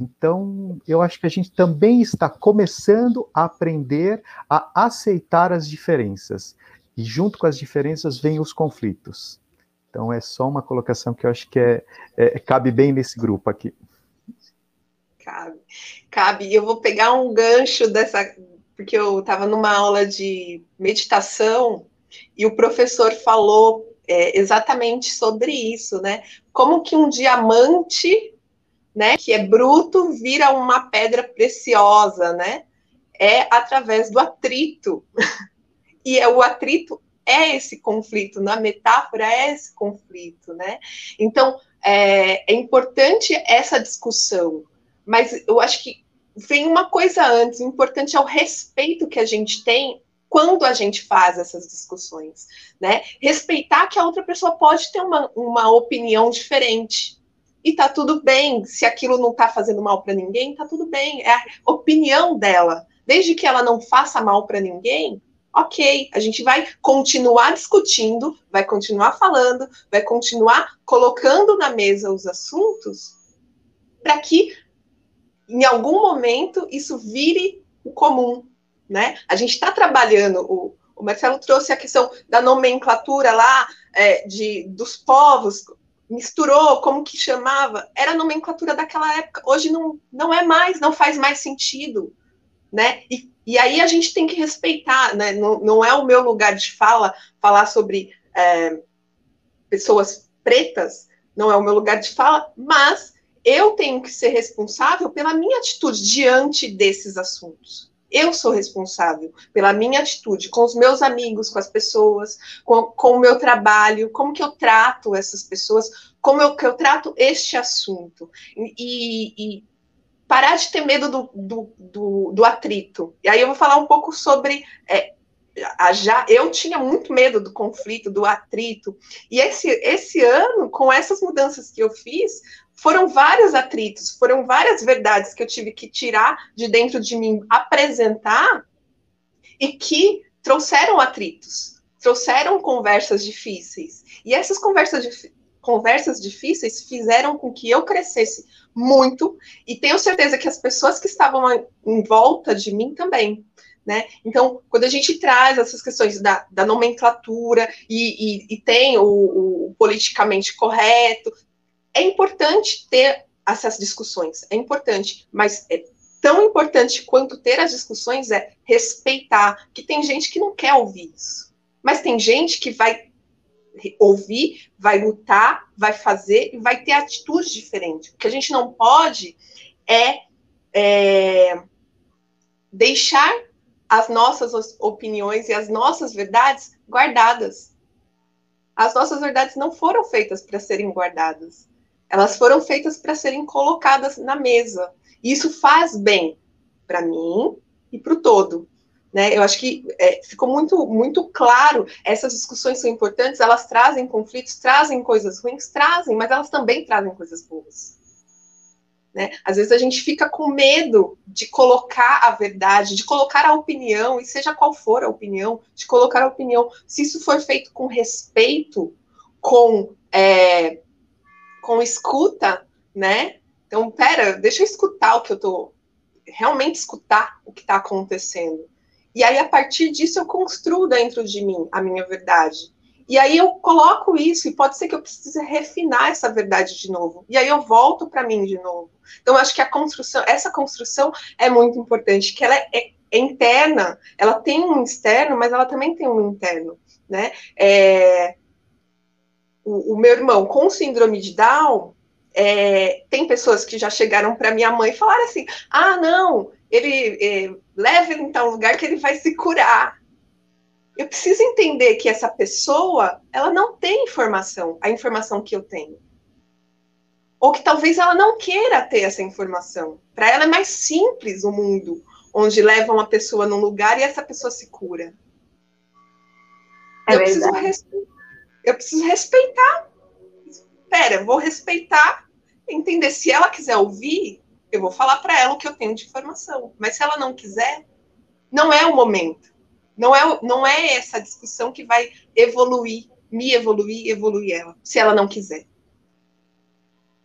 Então, eu acho que a gente também está começando a aprender a aceitar as diferenças. E junto com as diferenças vêm os conflitos. Então, é só uma colocação que eu acho que é, é cabe bem nesse grupo aqui. Cabe. Cabe. Eu vou pegar um gancho dessa, porque eu estava numa aula de meditação e o professor falou é, exatamente sobre isso, né? Como que um diamante, né, que é bruto, vira uma pedra preciosa, né? É através do atrito. e é, o atrito é esse conflito, na metáfora é esse conflito, né? Então, é, é importante essa discussão, mas eu acho que vem uma coisa antes, o importante é o respeito que a gente tem quando a gente faz essas discussões, né? Respeitar que a outra pessoa pode ter uma, uma opinião diferente. E tá tudo bem, se aquilo não tá fazendo mal para ninguém, tá tudo bem, é a opinião dela. Desde que ela não faça mal para ninguém, ok, a gente vai continuar discutindo, vai continuar falando, vai continuar colocando na mesa os assuntos para que em algum momento isso vire o comum, né? A gente está trabalhando, o, o, Marcelo trouxe a questão da nomenclatura lá, é, de, dos povos, misturou como que chamava, era a nomenclatura daquela época, hoje não, não é mais, não faz mais sentido, né? E, e aí a gente tem que respeitar, né? Não, não é o meu lugar de fala falar sobre é, pessoas pretas, não é o meu lugar de fala, mas eu tenho que ser responsável pela minha atitude diante desses assuntos. Eu sou responsável pela minha atitude com os meus amigos, com as pessoas, com, com o meu trabalho, como que eu trato essas pessoas, como eu, que eu trato este assunto. E, e parar de ter medo do, do, do, do, atrito. E aí eu vou falar um pouco sobre. É, a já, eu tinha muito medo do conflito, do atrito. E esse, esse ano, com essas mudanças que eu fiz, foram vários atritos, foram várias verdades que eu tive que tirar de dentro de mim, apresentar e que trouxeram atritos, trouxeram conversas difíceis. E essas conversas, conversas difíceis fizeram com que eu crescesse muito e tenho certeza que as pessoas que estavam em volta de mim também. Né? Então, quando a gente traz essas questões da, da nomenclatura e, e, e tem o, o, politicamente correto, é importante ter essas discussões, é importante, mas é tão importante quanto ter as discussões é respeitar, que tem gente que não quer ouvir isso, mas tem gente que vai ouvir, vai lutar, vai fazer e vai ter atitudes diferentes. O que a gente não pode é, é deixar as nossas opiniões e as nossas verdades guardadas. As nossas verdades não foram feitas para serem guardadas. Elas foram feitas para serem colocadas na mesa. Isso faz bem para mim e para o todo. Né? Eu acho que é, ficou muito, muito claro. Essas discussões são importantes, elas trazem conflitos, trazem coisas ruins, trazem, mas elas também trazem coisas boas. Né? Às vezes a gente fica com medo de colocar a verdade, de colocar a opinião, e seja qual for a opinião, de colocar a opinião. Se isso for feito com respeito, com é, com escuta, né? Então, pera, deixa eu escutar o que eu tô realmente escutar o que está acontecendo. E aí, a partir disso, eu construo dentro de mim a minha verdade. E aí eu coloco isso, e pode ser que eu precise refinar essa verdade de novo. E aí eu volto para mim de novo. Então, acho que a construção, essa construção é muito importante, que ela é, é, é interna, ela tem um externo, mas ela também tem um interno, né? É, o, o meu irmão com síndrome de Down, é, tem pessoas que já chegaram para minha mãe e falaram assim: ah, não, ele leva ele em tal lugar que ele vai se curar. Eu preciso entender que essa pessoa, ela não tem informação, a informação que eu tenho. Ou que talvez ela não queira ter essa informação. Para ela é mais simples o mundo onde leva uma pessoa num lugar e essa pessoa se cura. É eu preciso eu preciso respeitar. Pera, vou respeitar, entender. Se ela quiser ouvir, Eu vou falar para ela o que eu tenho de informação. Mas se ela não quiser, não é o momento. Não é, não é essa discussão que vai evoluir, me evoluir, evoluir ela, se ela não quiser.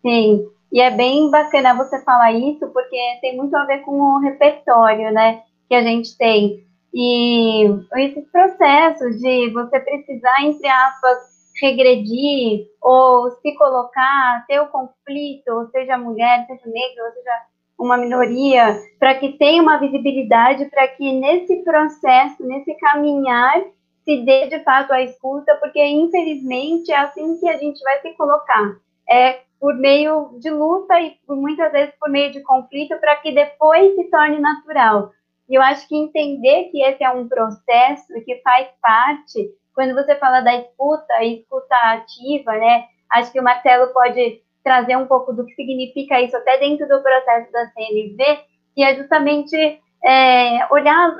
Sim, e é bem bacana você falar isso, porque tem muito a ver com o repertório, né, que a gente tem. E esses processos de você precisar, entre aspas, regredir ou se colocar, ter o conflito, seja mulher, seja negra, seja uma minoria, para que tenha uma visibilidade, para que nesse processo, nesse caminhar, se dê de fato a escuta, porque infelizmente é assim que a gente vai se colocar. É por meio de luta e muitas vezes por meio de conflito, para que depois se torne natural. E eu acho que entender que esse é um processo que faz parte quando você fala da escuta e escuta ativa, né? Acho que o Marcelo pode trazer um pouco do que significa isso até dentro do processo da CNV, que é justamente é, olhar,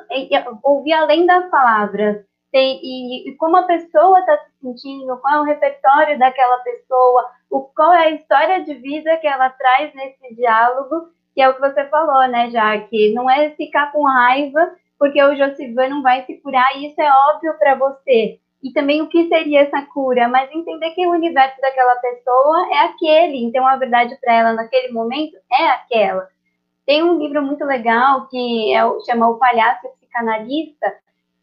ouvir além das palavras, e, e, como a pessoa está se sentindo, qual é o repertório daquela pessoa, o, qual é a história de vida que ela traz nesse diálogo, que é o que você falou, né, Jaque? Não é ficar com raiva porque o Josivan não vai se curar, e isso é óbvio para você e também o que seria essa cura, mas entender que o universo daquela pessoa é aquele, então a verdade para ela naquele momento é aquela. Tem um livro muito legal que é chama O Palhaço Psicanalista,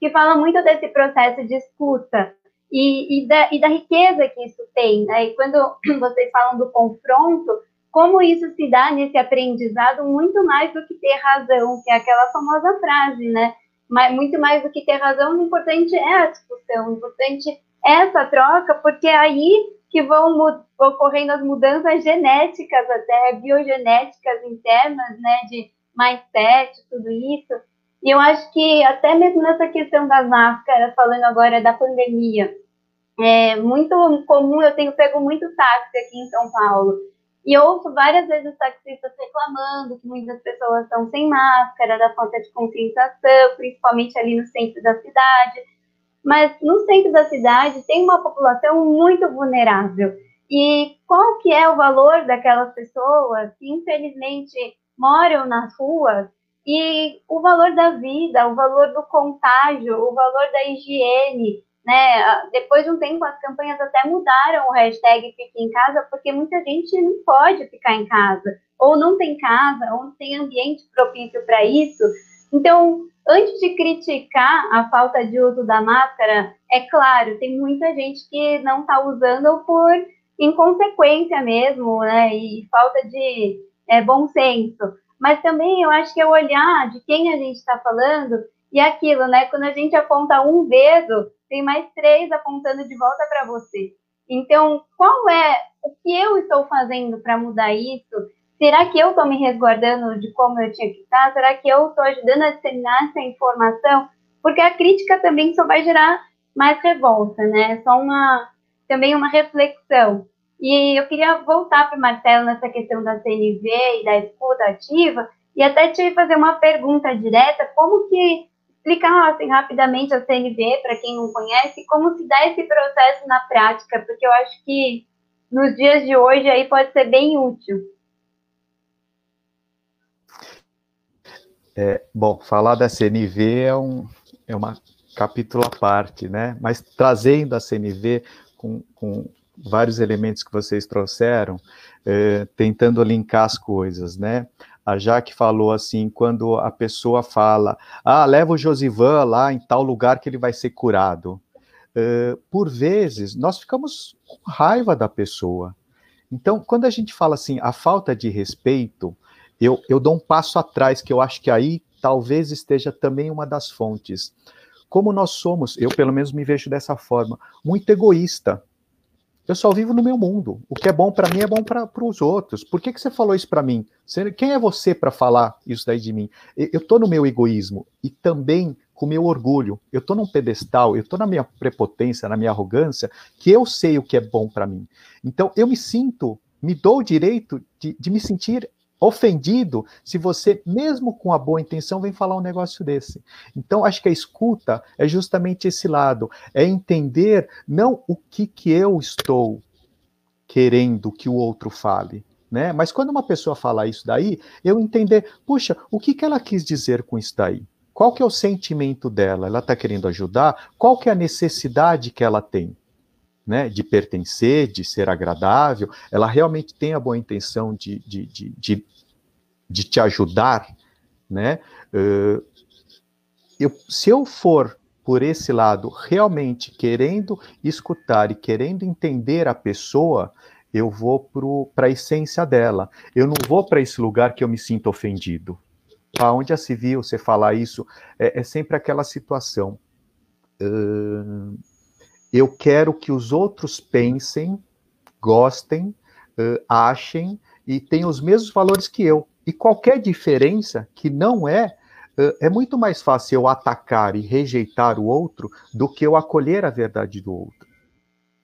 que fala muito desse processo de escuta e, e, da, e da riqueza que isso tem. Né? E quando vocês falam do confronto, como isso se dá nesse aprendizado muito mais do que ter razão, que é aquela famosa frase, né? Mas muito mais do que ter razão, o importante é a discussão, o importante é essa troca, porque é aí que vão ocorrendo as mudanças genéticas, até biogenéticas internas, né, de mindset, tudo isso. E eu acho que até mesmo nessa questão das máscaras, falando agora da pandemia, é muito comum, eu tenho pego muito táxi aqui em São Paulo, e ouço várias vezes taxistas reclamando que muitas pessoas estão sem máscara, da falta de conscientização, principalmente ali no centro da cidade. Mas no centro da cidade tem uma população muito vulnerável. E qual que é o valor daquelas pessoas que infelizmente moram nas ruas e o valor da vida, o valor do contágio, o valor da higiene, né? Depois de um tempo, as campanhas até mudaram o hashtag Fique em Casa, porque muita gente não pode ficar em casa, ou não tem casa, ou não tem ambiente propício para isso. Então, antes de criticar a falta de uso da máscara, é claro, tem muita gente que não está usando por inconsequência mesmo, né? E falta de é, bom senso. Mas também eu acho que é o olhar de quem a gente está falando e aquilo, né? Quando a gente aponta um dedo, tem mais três apontando de volta para você. Então, qual é o que eu estou fazendo para mudar isso? Será que eu estou me resguardando de como eu tinha que estar? Será que eu estou ajudando a disseminar essa informação? Porque a crítica também só vai gerar mais revolta, né? É só uma também uma reflexão. E eu queria voltar para o Marcelo nessa questão da CNV e da escuta ativa e até te fazer uma pergunta direta, como que explicar assim, rapidamente a CNV, para quem não conhece, como se dá esse processo na prática, porque eu acho que nos dias de hoje aí pode ser bem útil. É, bom, falar da CNV é, um, é uma capítulo à parte, né? Mas trazendo a CNV com, com vários elementos que vocês trouxeram, é, tentando linkar as coisas, né? A Jaque falou assim, quando a pessoa fala, ah, leva o Josivan lá em tal lugar que ele vai ser curado. Uh, por vezes, nós ficamos com raiva da pessoa. Então, quando a gente fala assim, a falta de respeito, eu, eu dou um passo atrás, que eu acho que aí talvez esteja também uma das fontes. Como nós somos, eu pelo menos me vejo dessa forma, muito egoísta. Eu só vivo no meu mundo. O que é bom para mim é bom para os outros. Por que, que você falou isso para mim? Você, quem é você para falar isso daí de mim? Eu estou no meu egoísmo e também com o meu orgulho. Eu estou num pedestal, eu estou na minha prepotência, na minha arrogância, que eu sei o que é bom para mim. Então eu me sinto, me dou o direito de, de me sentir ofendido se você, mesmo com a boa intenção, vem falar um negócio desse. Então, acho que a escuta é justamente esse lado, é entender não o que, que eu estou querendo que o outro fale, né? Mas quando uma pessoa fala isso daí, eu entender, puxa, o que, que ela quis dizer com isso daí? Qual que é o sentimento dela? Ela está querendo ajudar? Qual que é a necessidade que ela tem? Né, de pertencer, de ser agradável, ela realmente tem a boa intenção de, de, de, de, de te ajudar, né? Uh, eu, se eu for por esse lado, realmente querendo escutar e querendo entender a pessoa, eu vou para a essência dela. Eu não vou para esse lugar que eu me sinto ofendido. Aonde já se viu você falar isso? É, é sempre aquela situação. Uh, eu quero que os outros pensem, gostem, uh, achem e tenham os mesmos valores que eu. E qualquer diferença que não é, uh, é muito mais fácil eu atacar e rejeitar o outro do que eu acolher a verdade do outro.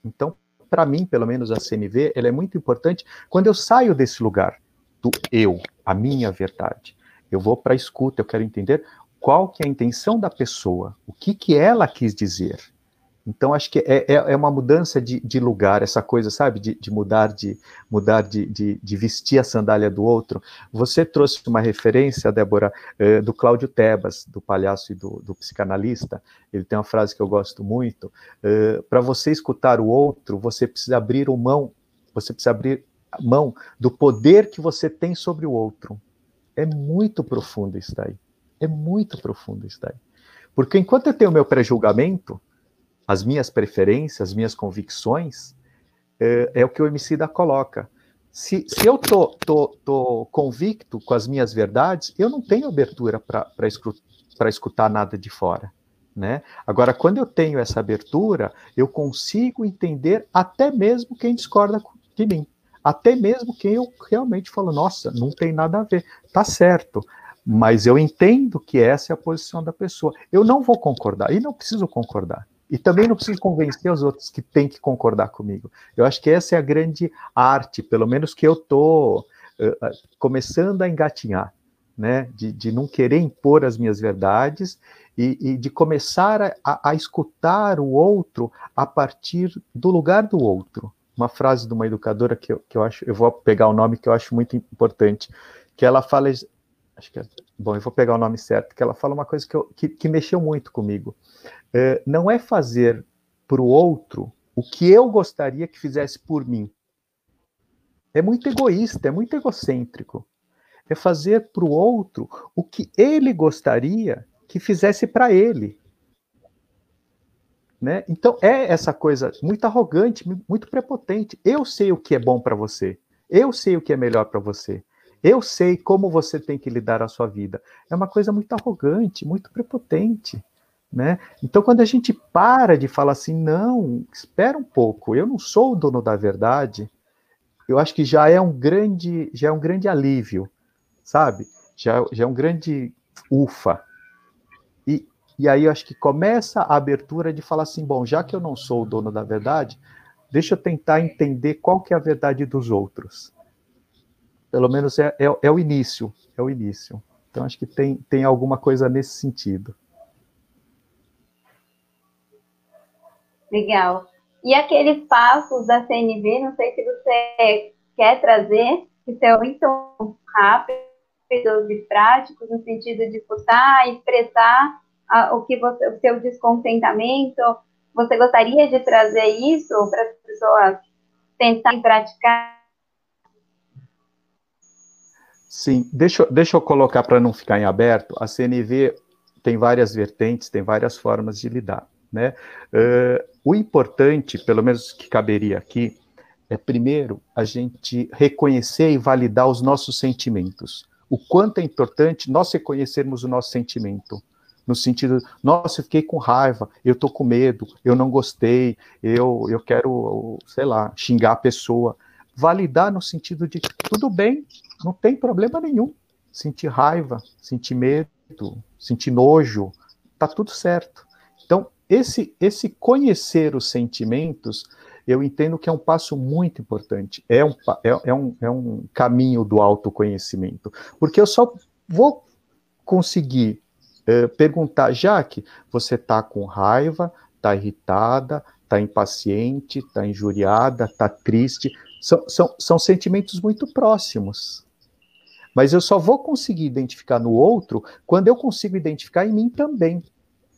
Então, para mim, pelo menos a CNV, ela é muito importante quando eu saio desse lugar do eu, a minha verdade. Eu vou para a escuta, eu quero entender qual que é a intenção da pessoa, o que que ela quis dizer. Então, acho que é, é, é uma mudança de, de, lugar, essa coisa, sabe, de, de mudar, de mudar de, de, de, vestir a sandália do outro. Você trouxe uma referência, Débora, eh, do Cláudio Tebas, do palhaço e do, do, psicanalista. Ele tem uma frase que eu gosto muito: eh, para você escutar o outro, você precisa abrir mão, você precisa abrir mão do poder que você tem sobre o outro. É muito profundo isso daí. É muito profundo isso daí. Porque enquanto eu tenho o meu pré-julgamento, as minhas preferências, as minhas convicções, é, é o que o Emicida coloca. Se, se eu tô, tô, tô convicto com as minhas verdades, eu não tenho abertura para escutar, escutar nada de fora. Né? Agora, quando eu tenho essa abertura, eu consigo entender até mesmo quem discorda de mim. Até mesmo quem eu realmente falo, nossa, não tem nada a ver. Tá certo. Mas eu entendo que essa é a posição da pessoa. Eu não vou concordar, e não preciso concordar. E também não preciso convencer os outros que têm que concordar comigo. Eu acho que essa é a grande arte, pelo menos que eu estou uh, começando a engatinhar, né? De, de, não querer impor as minhas verdades e, e de começar a, a, escutar o outro a partir do lugar do outro. Uma frase de uma educadora que eu, que eu acho, eu vou pegar o nome que eu acho muito importante, que ela fala, acho que é, bom, eu vou pegar o nome certo, que ela fala uma coisa que, eu, que, que mexeu muito comigo é, não é fazer para o outro o que eu gostaria que fizesse por mim. É muito egoísta, é muito egocêntrico. É fazer para o outro o que ele gostaria que fizesse para ele. Né? Então é essa coisa muito arrogante, muito prepotente. Eu sei o que é bom para você. Eu sei o que é melhor para você. Eu sei como você tem que lidar a sua vida. É uma coisa muito arrogante, muito prepotente. Né? Então, quando a gente para de falar assim, não, espera um pouco, eu não sou o dono da verdade, eu acho que já é um grande, já é um grande alívio, sabe? Já, já é um grande ufa. E, e aí eu acho que começa a abertura de falar assim, bom, já que eu não sou o dono da verdade, deixa eu tentar entender qual que é a verdade dos outros. Pelo menos é, é, é o início, é o início. Então acho que tem, tem alguma coisa nesse sentido. Legal. E aqueles passos da CNV, não sei se você quer trazer, que são muito rápidos e práticos, no sentido de escutar, expressar a, o que você, o seu descontentamento. Você gostaria de trazer isso para as pessoas tentarem praticar? Sim, deixa, deixa eu colocar para não ficar em aberto. A CNV tem várias vertentes, tem várias formas de lidar. Né? Uh, o importante, pelo menos que caberia aqui, é primeiro a gente reconhecer e validar os nossos sentimentos. O quanto é importante nós reconhecermos o nosso sentimento. No sentido, nossa, eu fiquei com raiva, eu tô com medo, eu não gostei, eu, eu quero, sei lá, xingar a pessoa. Validar no sentido de tudo bem, não tem problema nenhum. Sentir raiva, sentir medo, sentir nojo, tá tudo certo. Então, esse, esse conhecer os sentimentos, eu entendo que é um passo muito importante. É um, é, é um, é um caminho do autoconhecimento. Porque eu só vou conseguir é, perguntar, Jaque, você está com raiva, está irritada, está impaciente, está injuriada, está triste. São, são, são sentimentos muito próximos. Mas eu só vou conseguir identificar no outro quando eu consigo identificar em mim também.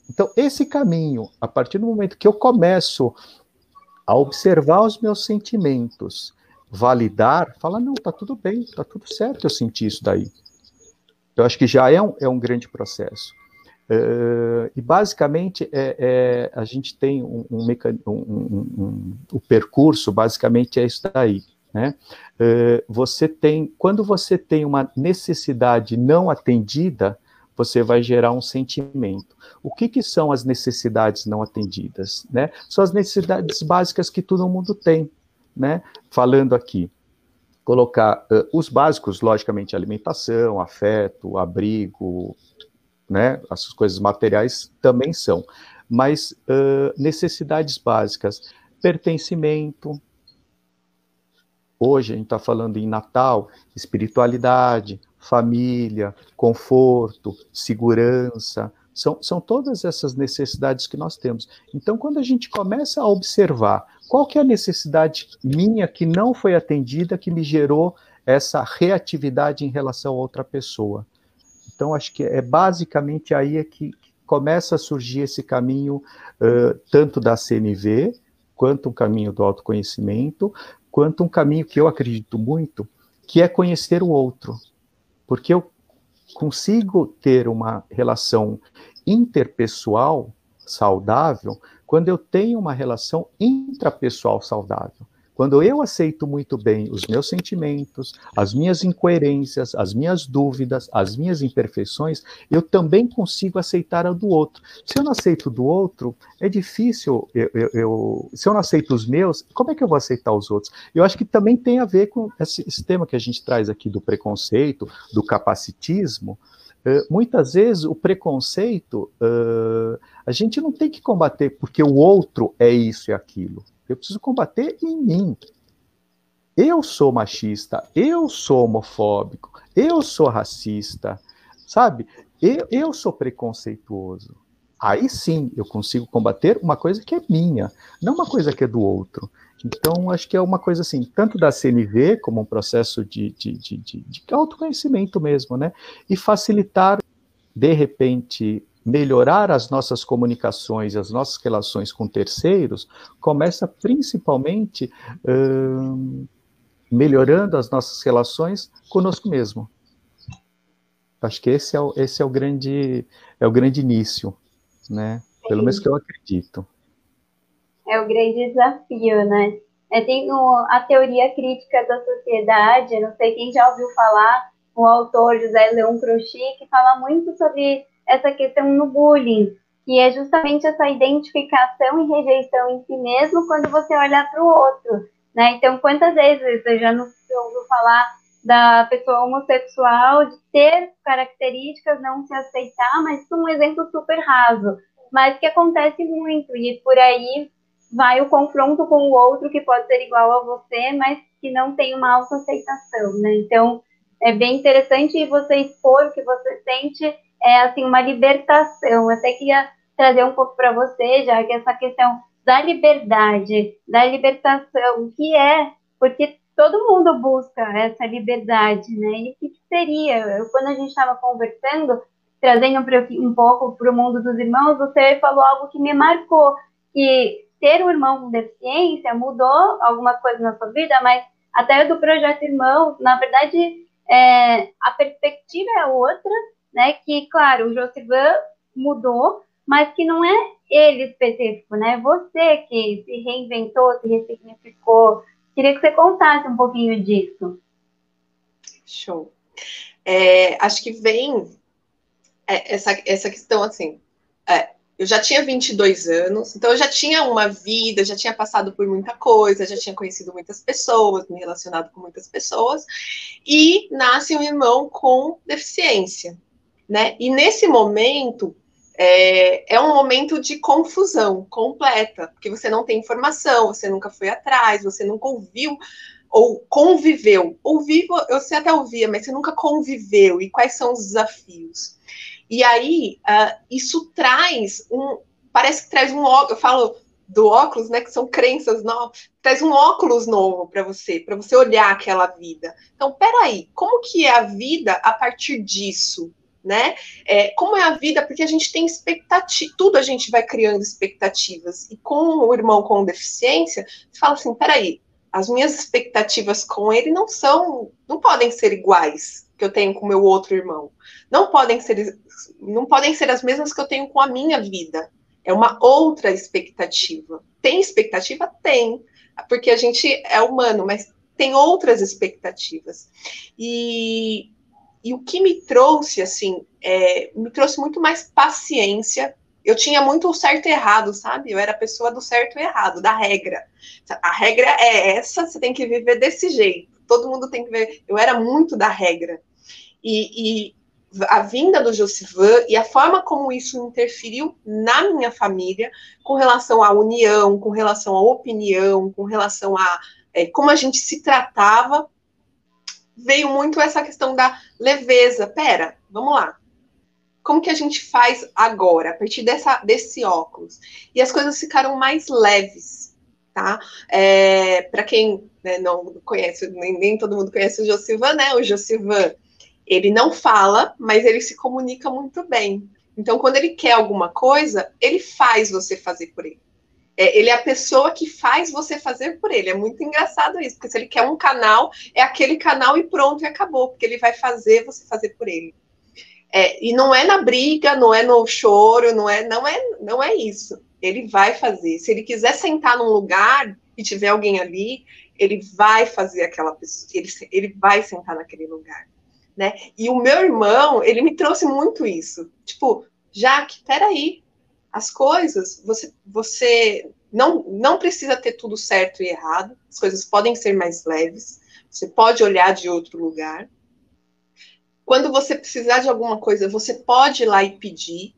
Então, esse caminho, a partir do momento que eu começo a observar os meus sentimentos, validar, falar, não, tá tudo bem, tá tudo certo eu senti isso daí. Eu acho que já é um, é um grande processo. Uh, e basicamente é, é, a gente tem um, um, um, o percurso basicamente é isso daí. Né? Uh, você tem, quando você tem uma necessidade não atendida, você vai gerar um sentimento. O que, que são as necessidades não atendidas? Né? São as necessidades básicas que todo mundo tem. Né? Falando aqui, colocar uh, os básicos, logicamente, alimentação, afeto, abrigo, né? As coisas materiais também são, mas uh, necessidades básicas, pertencimento. Hoje a gente está falando em Natal, espiritualidade, família, conforto, segurança, são, são todas essas necessidades que nós temos. Então, quando a gente começa a observar qual que é a necessidade minha que não foi atendida, que me gerou essa reatividade em relação a outra pessoa. Então, acho que é basicamente aí é que começa a surgir esse caminho, uh, tanto da CNV, quanto um caminho do autoconhecimento, quanto um caminho que eu acredito muito, que é conhecer o outro porque eu consigo ter uma relação interpessoal saudável quando eu tenho uma relação intrapessoal saudável. Quando eu aceito muito bem os meus sentimentos, as minhas incoerências, as minhas dúvidas, as minhas imperfeições, eu também consigo aceitar a do outro. Se eu não aceito do outro, é difícil. Eu, eu, eu, se eu não aceito os meus, como é que eu vou aceitar os outros? Eu acho que também tem a ver com esse, esse tema que a gente traz aqui do preconceito, do capacitismo. Uh, muitas vezes o preconceito uh, a gente não tem que combater porque o outro é isso e aquilo. Eu preciso combater em mim. Eu sou machista, eu sou homofóbico, eu sou racista, sabe? Eu, eu sou preconceituoso. Aí sim eu consigo combater uma coisa que é minha, não uma coisa que é do outro. Então, acho que é uma coisa assim, tanto da CNV, como um processo de, de, de, de, autoconhecimento mesmo, né? E facilitar, de repente, melhorar as nossas comunicações, as nossas relações com terceiros, começa principalmente hum, melhorando as nossas relações conosco mesmo. Acho que esse é o, esse é o grande é o grande início, né? Pelo menos que eu acredito. É o grande desafio, né? Eu tenho a teoria crítica da sociedade, não sei quem já ouviu falar, o autor José Leão Croci, que fala muito sobre essa questão no bullying, que é justamente essa identificação e rejeição em si mesmo quando você olha para o outro, né? Então, quantas vezes você já não ouviu falar da pessoa homossexual de ter características, não se aceitar, mas um exemplo super raso, mas que acontece muito e por aí vai o confronto com o outro que pode ser igual a você, mas que não tem uma autoaceitação, né? Então, é bem interessante você expor o que você sente é assim uma libertação. Eu até queria trazer um pouco para você, já que essa questão da liberdade, da libertação, o que é, porque todo mundo busca essa liberdade, né? E o que seria? Eu, quando a gente estava conversando, trazendo um pouco para o mundo dos irmãos, você falou algo que me marcou, que ter um irmão com deficiência mudou alguma coisa na sua vida, mas até do projeto Irmãos, na verdade, é, a perspectiva é outra, né? Que, claro, o Josivan mudou, mas que não é ele específico, né? Você que se reinventou, se ressignificou. Queria que você contasse um pouquinho disso. Show. É, acho que vem é, essa, essa questão assim. É, eu já tinha 22 anos, então eu já tinha uma vida, já tinha passado por muita coisa, já tinha conhecido muitas pessoas, me relacionado com muitas pessoas, e nasce um irmão com deficiência né? E nesse momento é, é, um momento de confusão completa, porque você não tem informação, você nunca foi atrás, você nunca ouviu ou conviveu. Ouvir, você até ouvia, mas você nunca conviveu. E quais são os desafios? E aí, uh, isso traz um. Parece que traz um. Eu falo do óculos, né, que são crenças novas, traz um óculos novo para você, para você olhar aquela vida. Então, peraí, como que é a vida a partir disso? Né? É, como é a vida? Porque a gente tem expectativa, tudo a gente vai criando expectativas. E com o irmão com deficiência, você fala assim: peraí, as minhas expectativas com ele não são, não podem ser iguais que eu tenho com meu outro irmão. Não podem ser, não podem ser as mesmas que eu tenho com a minha vida. É uma outra expectativa. Tem expectativa? Tem, porque a gente é humano, mas tem outras expectativas. E, e o que me trouxe, assim, é, me trouxe muito mais paciência. Eu tinha muito o certo e errado, sabe? Eu era a pessoa do certo e errado, da regra. A regra é essa, você tem que viver desse jeito. Todo mundo tem que ver. Eu era muito da regra. E, e a vinda do Josivan e a forma como isso interferiu na minha família, com relação à união, com relação à opinião, com relação a é, como a gente se tratava, veio muito essa questão da leveza. Pera, vamos lá. Como que a gente faz agora, a partir dessa, desse óculos? E as coisas ficaram mais leves, tá? É, Para quem né, não conhece, nem, nem, todo mundo conhece o Josivan, né? O Josivan ele não fala, mas ele se comunica muito bem. Então, quando ele quer alguma coisa, ele faz você fazer por ele. É, ele é a pessoa que faz você fazer por ele. É muito engraçado isso, porque se ele quer um canal, é aquele canal e pronto, e acabou, porque ele vai fazer você fazer por ele. É, e não é na briga, não é no choro, não é, não é, não é isso. Ele vai fazer. Se ele quiser sentar num lugar e tiver alguém ali, ele vai fazer aquela pessoa, ele, ele vai sentar naquele lugar né? E o meu irmão, ele me trouxe muito isso. Tipo, Jaque, peraí, as coisas, você, você não, não precisa ter tudo certo e errado, as coisas podem ser mais leves, você pode olhar de outro lugar. Quando você precisar de alguma coisa, você pode ir lá e pedir,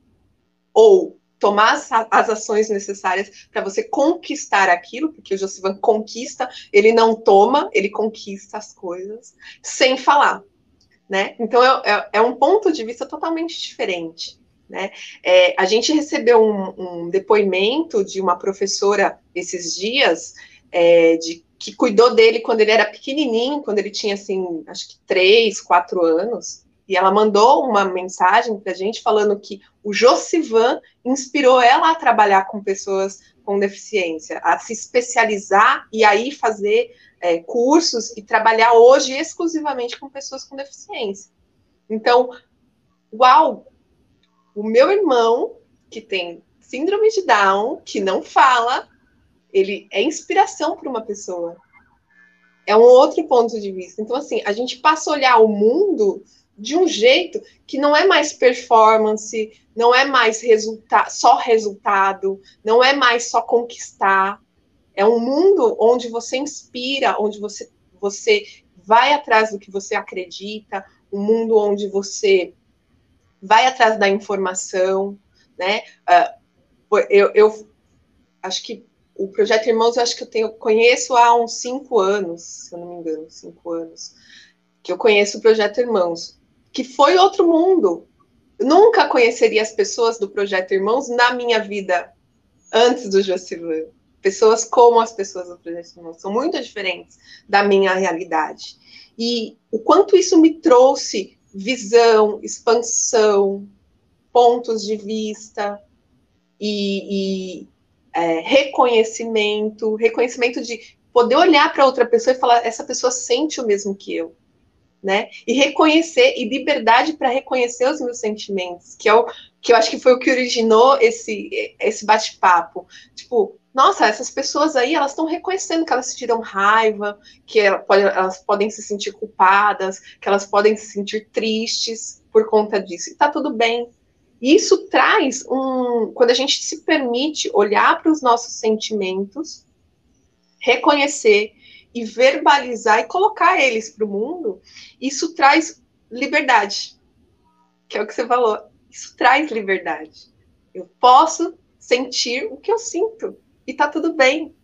ou tomar as, as ações necessárias para você conquistar aquilo, porque o Josivan conquista, ele não toma, ele conquista as coisas, sem falar né? Então é, é, é um ponto de vista totalmente diferente. Né? É, a gente recebeu um, um, depoimento de uma professora esses dias é, de, que cuidou dele quando ele era pequenininho, quando ele tinha assim, acho que três, quatro anos, e ela mandou uma mensagem para a gente falando que o Josivan inspirou ela a trabalhar com pessoas com deficiência, a se especializar e aí fazer é, cursos e trabalhar hoje exclusivamente com pessoas com deficiência. Então, uau, o meu irmão, que tem síndrome de Down, que não fala, ele é inspiração para uma pessoa. É um outro ponto de vista. Então, assim, a gente passa a olhar o mundo de um jeito que não é mais performance, não é mais resulta só resultado, não é mais só conquistar, é um mundo onde você inspira, onde você, você vai atrás do que você acredita, um mundo onde você vai atrás da informação, né? Uh, eu, eu acho que o Projeto Irmãos, eu acho que eu tenho, conheço há uns cinco anos, se eu não me engano, cinco anos, que eu conheço o Projeto Irmãos, que foi outro mundo. Nunca conheceria as pessoas do Projeto Irmãos na minha vida antes do Josivan pessoas como as pessoas do Projeto Irmãos são muito diferentes da minha realidade. E o quanto isso me trouxe visão, expansão, pontos de vista e, e é, reconhecimento, reconhecimento de poder olhar para outra pessoa e falar essa pessoa sente o mesmo que eu, né? E reconhecer e liberdade para reconhecer os meus sentimentos, que é o que eu acho que foi o que originou esse esse bate-papo. Tipo, nossa, essas pessoas aí, elas estão reconhecendo que elas sentiram raiva, que elas podem se sentir culpadas, que elas podem se sentir tristes por conta disso. E tá tudo bem. Isso traz um. Quando a gente se permite olhar para os nossos sentimentos, reconhecer e verbalizar e colocar eles para o mundo, isso traz liberdade. Que é o que você falou. Isso traz liberdade. Eu posso sentir o que eu sinto e tá tudo bem.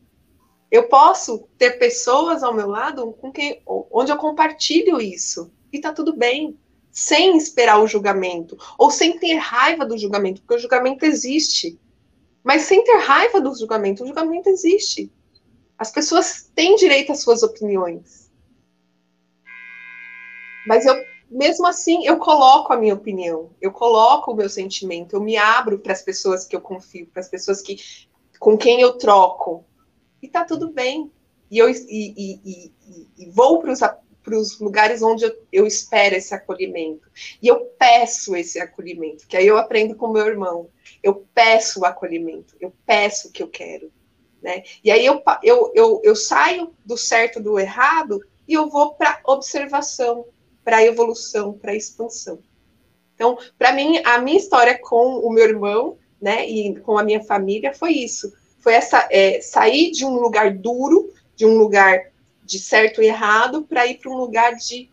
Eu posso ter pessoas ao meu lado com quem, onde eu compartilho isso e tá tudo bem, sem esperar o julgamento ou sem ter raiva do julgamento, porque o julgamento existe. Mas sem ter raiva do julgamento. O julgamento existe. As pessoas têm direito às suas opiniões. Mas eu, mesmo assim, eu coloco a minha opinião, eu coloco o meu sentimento, eu me abro para as pessoas que eu confio, para as pessoas que, com quem eu troco. E tá tudo bem. E eu e, e, e, vou para os lugares onde eu, eu, espero esse acolhimento. E eu peço esse acolhimento, que aí eu aprendo com meu irmão. Eu peço o acolhimento, eu peço o que eu quero. Né? E aí eu, eu, eu, eu saio do certo do errado e eu vou para observação, para evolução, para expansão. Então, para mim, a minha história com o meu irmão, né, e com a minha família foi isso. Foi essa é, sair de um lugar duro, de um lugar de certo e errado, para ir para um lugar de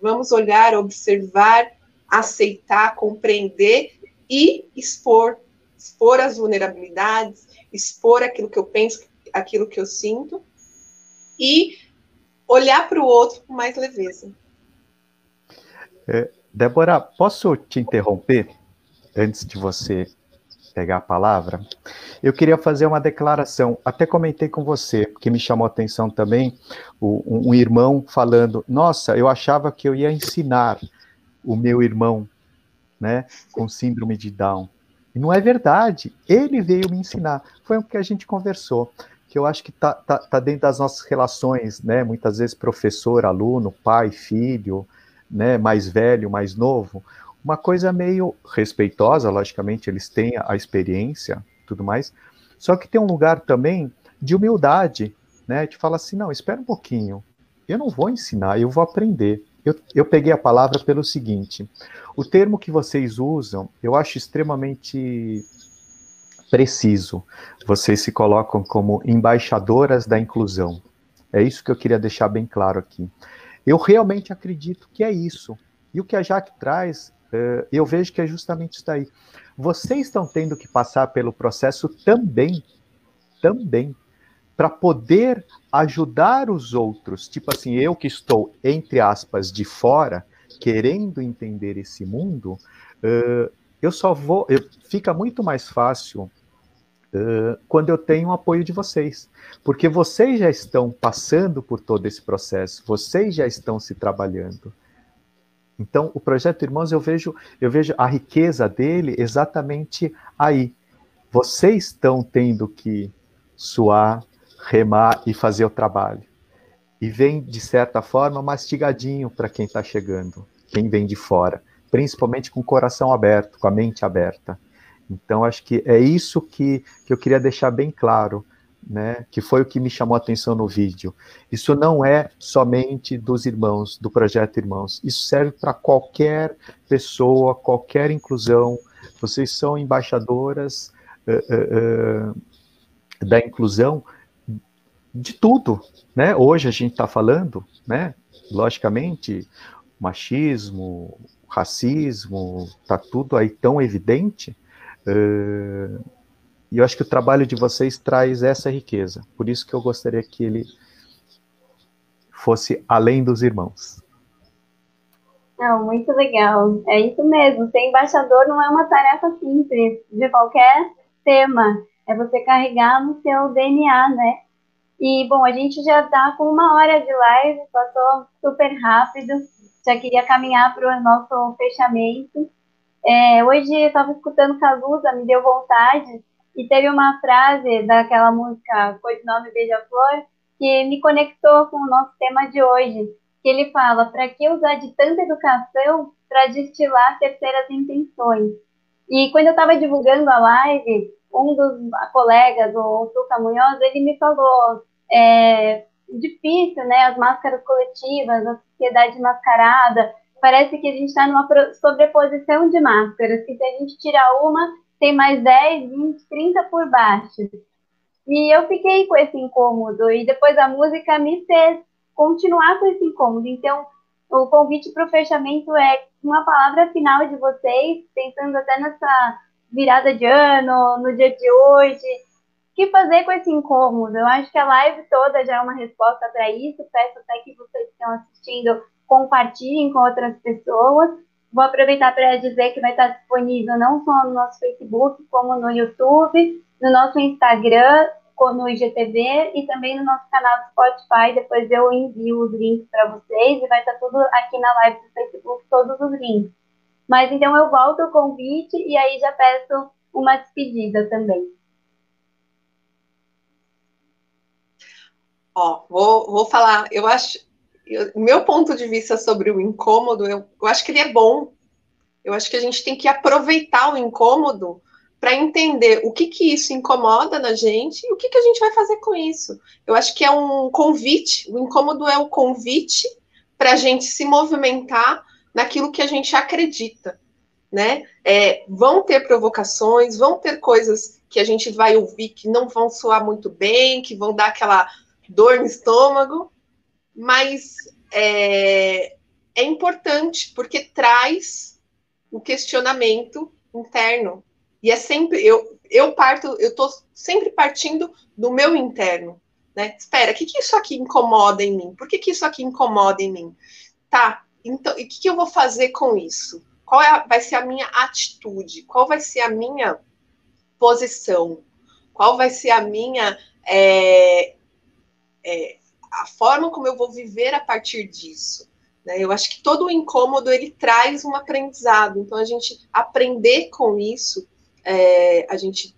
vamos olhar, observar, aceitar, compreender e expor, expor as vulnerabilidades, expor aquilo que eu penso, aquilo que eu sinto, e olhar para o outro com mais leveza. É, Débora, posso te interromper antes de você pegar a palavra? Eu queria fazer uma declaração. Até comentei com você, que me chamou a atenção também, um, um irmão falando: Nossa, eu achava que eu ia ensinar o meu irmão, né, com síndrome de Down. E não é verdade. Ele veio me ensinar. Foi o que a gente conversou. Que eu acho que está tá, tá dentro das nossas relações, né? Muitas vezes professor, aluno, pai, filho, né? Mais velho, mais novo. Uma coisa meio respeitosa, logicamente, eles têm a experiência, tudo mais. Só que tem um lugar também de humildade, né? De falar assim, não, espera um pouquinho. Eu não vou ensinar, eu vou aprender. Eu, eu peguei a palavra pelo seguinte: o termo que vocês usam, eu acho extremamente preciso. Vocês se colocam como embaixadoras da inclusão. É isso que eu queria deixar bem claro aqui. Eu realmente acredito que é isso. E o que a Jaque traz, eu vejo que é justamente isso daí. Vocês estão tendo que passar pelo processo também, também, para poder ajudar os outros. Tipo assim, eu que estou, entre aspas, de fora, querendo entender esse mundo, uh, eu só vou. Eu, fica muito mais fácil uh, quando eu tenho o apoio de vocês. Porque vocês já estão passando por todo esse processo, vocês já estão se trabalhando. Então, o projeto Irmãos, eu vejo, eu vejo a riqueza dele exatamente aí. Vocês estão tendo que suar, remar e fazer o trabalho. E vem, de certa forma, mastigadinho para quem está chegando, quem vem de fora, principalmente com o coração aberto, com a mente aberta. Então, acho que é isso que, que eu queria deixar bem claro, né? Que foi o que me chamou a atenção no vídeo. Isso não é somente dos irmãos, do projeto Irmãos. Isso serve para qualquer pessoa, qualquer inclusão. Vocês são embaixadoras uh, uh, uh, da inclusão de tudo, né? Hoje a gente está falando, né? Logicamente, machismo, racismo, está tudo aí tão evidente. Uh, e eu acho que o trabalho de vocês traz essa riqueza. Por isso que eu gostaria que ele fosse além dos irmãos. Não, muito legal. É isso mesmo. Ser embaixador não é uma tarefa simples de qualquer tema. É você carregar no seu DNA, né? E, bom, a gente já está com uma hora de live, passou super rápido. Já queria caminhar para o nosso fechamento. É, hoje eu estava escutando Cazuza, me deu vontade, e teve uma frase daquela música Nome Beija-Flor que me conectou com o nosso tema de hoje, que ele fala, para que usar de tanta educação para destilar terceiras intenções? E quando eu estava divulgando a live, um dos colegas, o Tuca Munhoz, ele me falou, é difícil, né? As máscaras coletivas, a sociedade mascarada. Parece que a gente está numa sobreposição de máscaras, que se a gente tirar uma, tem mais 10, 20, 30 por baixo. E eu fiquei com esse incômodo, e depois a música me fez continuar com esse incômodo. Então, o convite para o fechamento é uma palavra final de vocês, pensando até nessa virada de ano, no dia de hoje, que fazer com esse incômodo? Eu acho que a live toda já é uma resposta para isso. Peço até que vocês que estão assistindo compartilhem com outras pessoas. Vou aproveitar para dizer que vai estar disponível não só no nosso Facebook, como no YouTube. no nosso Instagram, no IGTV e também no nosso canal do Spotify. Depois eu envio os links para vocês e vai estar tudo aqui na live do Facebook, todos os links. Mas então eu volto o convite e aí já peço uma despedida também. Ó, vou, vou falar, eu acho, eu, meu ponto de vista sobre o incômodo, eu, eu acho que ele é bom. Eu acho que a gente tem que aproveitar o incômodo para entender o que, que isso incomoda na gente e o que, que a gente vai fazer com isso. Eu acho que é um convite, o incômodo é o convite para a gente se movimentar naquilo que a gente acredita. Né? É, vão ter provocações, vão ter coisas que a gente vai ouvir que não vão soar muito bem, que vão dar aquela dor no estômago, mas é, é importante porque traz o questionamento interno. E é sempre, eu, eu parto, eu tô sempre partindo do meu interno, né? Espera, o que, que isso aqui incomoda em mim? Por que, que isso aqui incomoda em mim? Tá, então, e o que, que eu vou fazer com isso? Qual é a, vai ser a minha atitude? Qual vai ser a minha posição? Qual vai ser a minha é, é, a forma como eu vou viver a partir disso. Né? Eu acho que todo o incômodo ele traz um aprendizado. Então a gente aprender com isso, é, a gente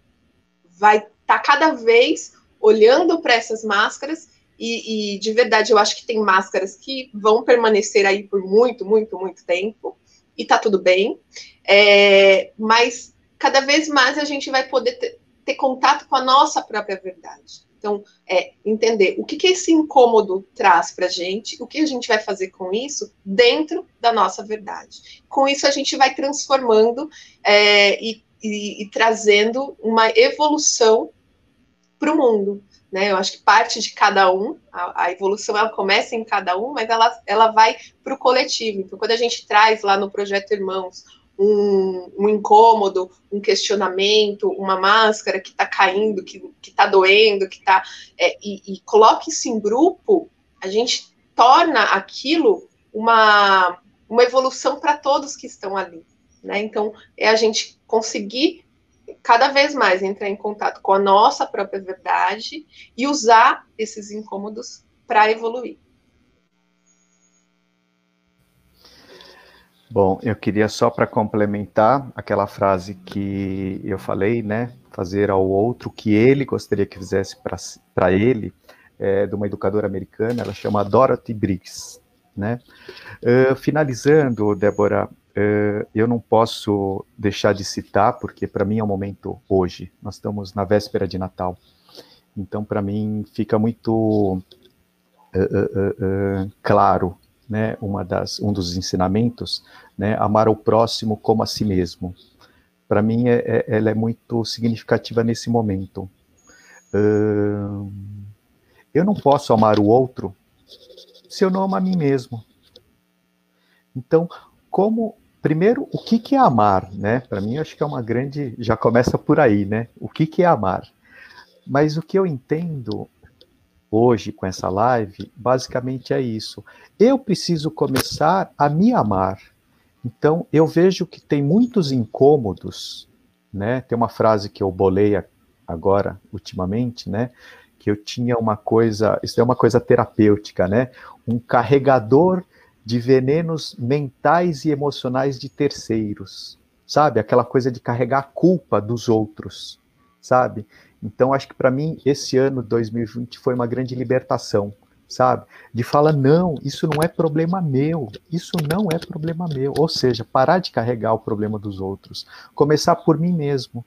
vai estar tá cada vez olhando para essas máscaras e, e, de verdade eu acho que tem máscaras que vão permanecer aí por muito, muito, muito tempo e tá tudo bem. É, mas cada vez mais a gente vai poder ter, ter contato com a nossa própria verdade. Então, é entender o que, que esse incômodo traz para a gente, o que a gente vai fazer com isso dentro da nossa verdade. Com isso, a gente vai transformando é, e, e, e trazendo uma evolução para o mundo. Né? Eu acho que parte de cada um, a, a, evolução ela começa em cada um, mas ela, ela vai para o coletivo. Então, quando a gente traz lá no Projeto Irmãos um, um, incômodo, um questionamento, uma máscara que está caindo, que está doendo, que está. É, e, e coloque isso em grupo, a gente torna aquilo uma, uma evolução para todos que estão ali. Né? Então, é a gente conseguir cada vez mais entrar em contato com a nossa própria verdade e usar esses incômodos para evoluir. Bom, eu queria só para complementar aquela frase que eu falei, né? Fazer ao outro o que ele gostaria que fizesse para ele, é, de uma educadora americana, ela chama Dorothy Briggs, né? Uh, finalizando, Débora, uh, eu não posso deixar de citar, porque para mim é um momento hoje, nós estamos na véspera de Natal, então para mim fica muito uh, claro né, uma das, um dos ensinamentos, né, amar o próximo como a si mesmo. Para mim, é, é, ela é muito significativa nesse momento. Uh, eu não posso amar o outro se eu não amo a mim mesmo. Então, como primeiro, o que, que é amar, né? Para mim, acho que é uma grande, já começa por aí, né? O que, que é amar? Mas o que eu entendo hoje com essa live, basicamente é isso. Eu preciso começar a me amar. Então, eu vejo que tem muitos incômodos, né? Tem uma frase que eu bolei agora, ultimamente, né? Que eu tinha uma coisa, isso é uma coisa terapêutica, né? Um carregador de venenos mentais e emocionais de terceiros, sabe? Aquela coisa de carregar a culpa dos outros, sabe? Então, acho que para mim, esse ano 2020 foi uma grande libertação, sabe? De falar, não, isso não é problema meu, isso não é problema meu. Ou seja, parar de carregar o problema dos outros, começar por mim mesmo,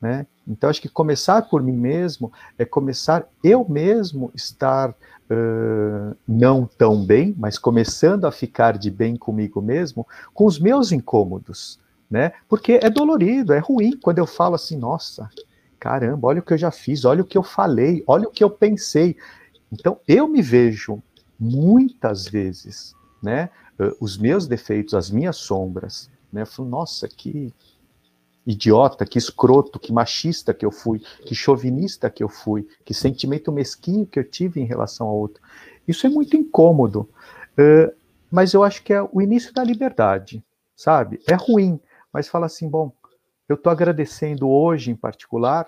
né? Então, acho que começar por mim mesmo é começar eu mesmo estar uh, não tão bem, mas começando a ficar de bem comigo mesmo, com os meus incômodos, né? Porque é dolorido, é ruim quando eu falo assim, nossa, caramba, olha o que eu já fiz, olha o que eu falei, olha o que eu pensei. Então, eu me vejo muitas vezes, né, os meus defeitos, as minhas sombras, né, eu falo, nossa, que idiota, que escroto, que machista que eu fui, que chauvinista que eu fui, que sentimento mesquinho que eu tive em relação ao outro. Isso é muito incômodo, uh, mas eu acho que é o início da liberdade, sabe? É ruim, mas fala assim, bom, eu estou agradecendo hoje, em particular,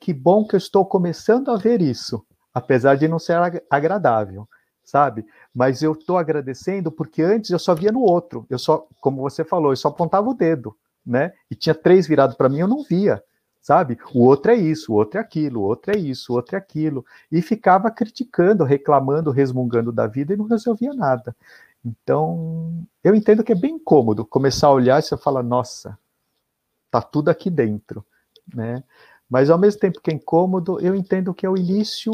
Que bom que eu estou começando a ver isso, apesar de não ser agradável, sabe? Mas eu estou agradecendo porque antes eu só via no outro. Eu só, como você falou, eu só apontava o dedo, né? E tinha três virados para mim, eu não via, sabe? O outro é isso, o outro é aquilo, o outro é isso, o outro é aquilo. E ficava criticando, reclamando, resmungando da vida e não resolvia nada. Então, eu entendo que é bem cômodo começar a olhar e você fala, nossa, tá tudo aqui dentro, né? Mas ao mesmo tempo que é incômodo, eu entendo que é o início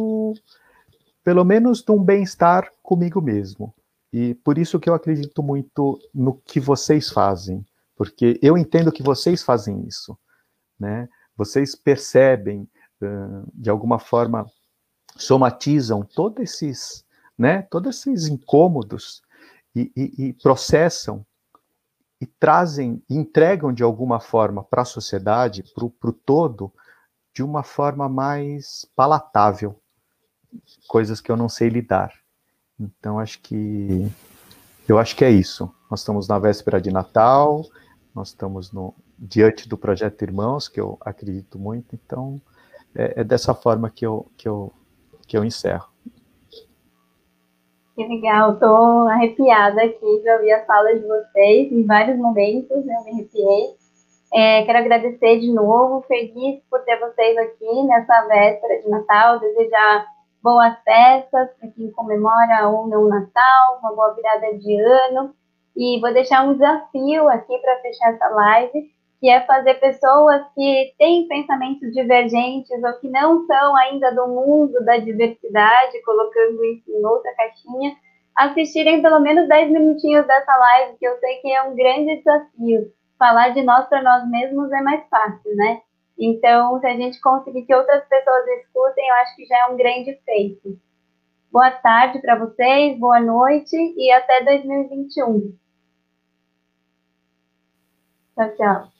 pelo menos de um bem-estar comigo mesmo. E por isso que eu acredito muito no que vocês fazem, porque eu entendo que vocês fazem isso, né? Vocês percebem, de alguma forma, somatizam todos esses, né? Todos esses incômodos e, e, e processam e trazem, entregam de alguma forma para a sociedade, para o todo, de uma forma mais palatável, coisas que eu não sei lidar. Então acho que eu acho que é isso. Nós estamos na véspera de Natal, nós estamos no diante do projeto Irmãos, que eu acredito muito. Então é, é dessa forma que eu que eu que eu encerro. Que legal, estou arrepiada aqui de ouvir as falas de vocês em vários momentos, eu me arrepiei. É, quero agradecer de novo, feliz por ter vocês aqui nessa véspera de Natal, desejar boas festas para quem comemora ou não Natal, uma boa virada de ano. E vou deixar um desafio aqui para fechar essa live, que é fazer pessoas que têm pensamentos divergentes ou que não são ainda do mundo da diversidade, colocando isso em outra caixinha, assistirem pelo menos 10 minutinhos dessa live, que eu sei que é um grande desafio. Falar de nós para nós mesmos é mais fácil, né? Então, se a gente conseguir que outras pessoas escutem, eu acho que já é um grande feito. Boa tarde para vocês, boa noite e até 2021. Tchau, tchau.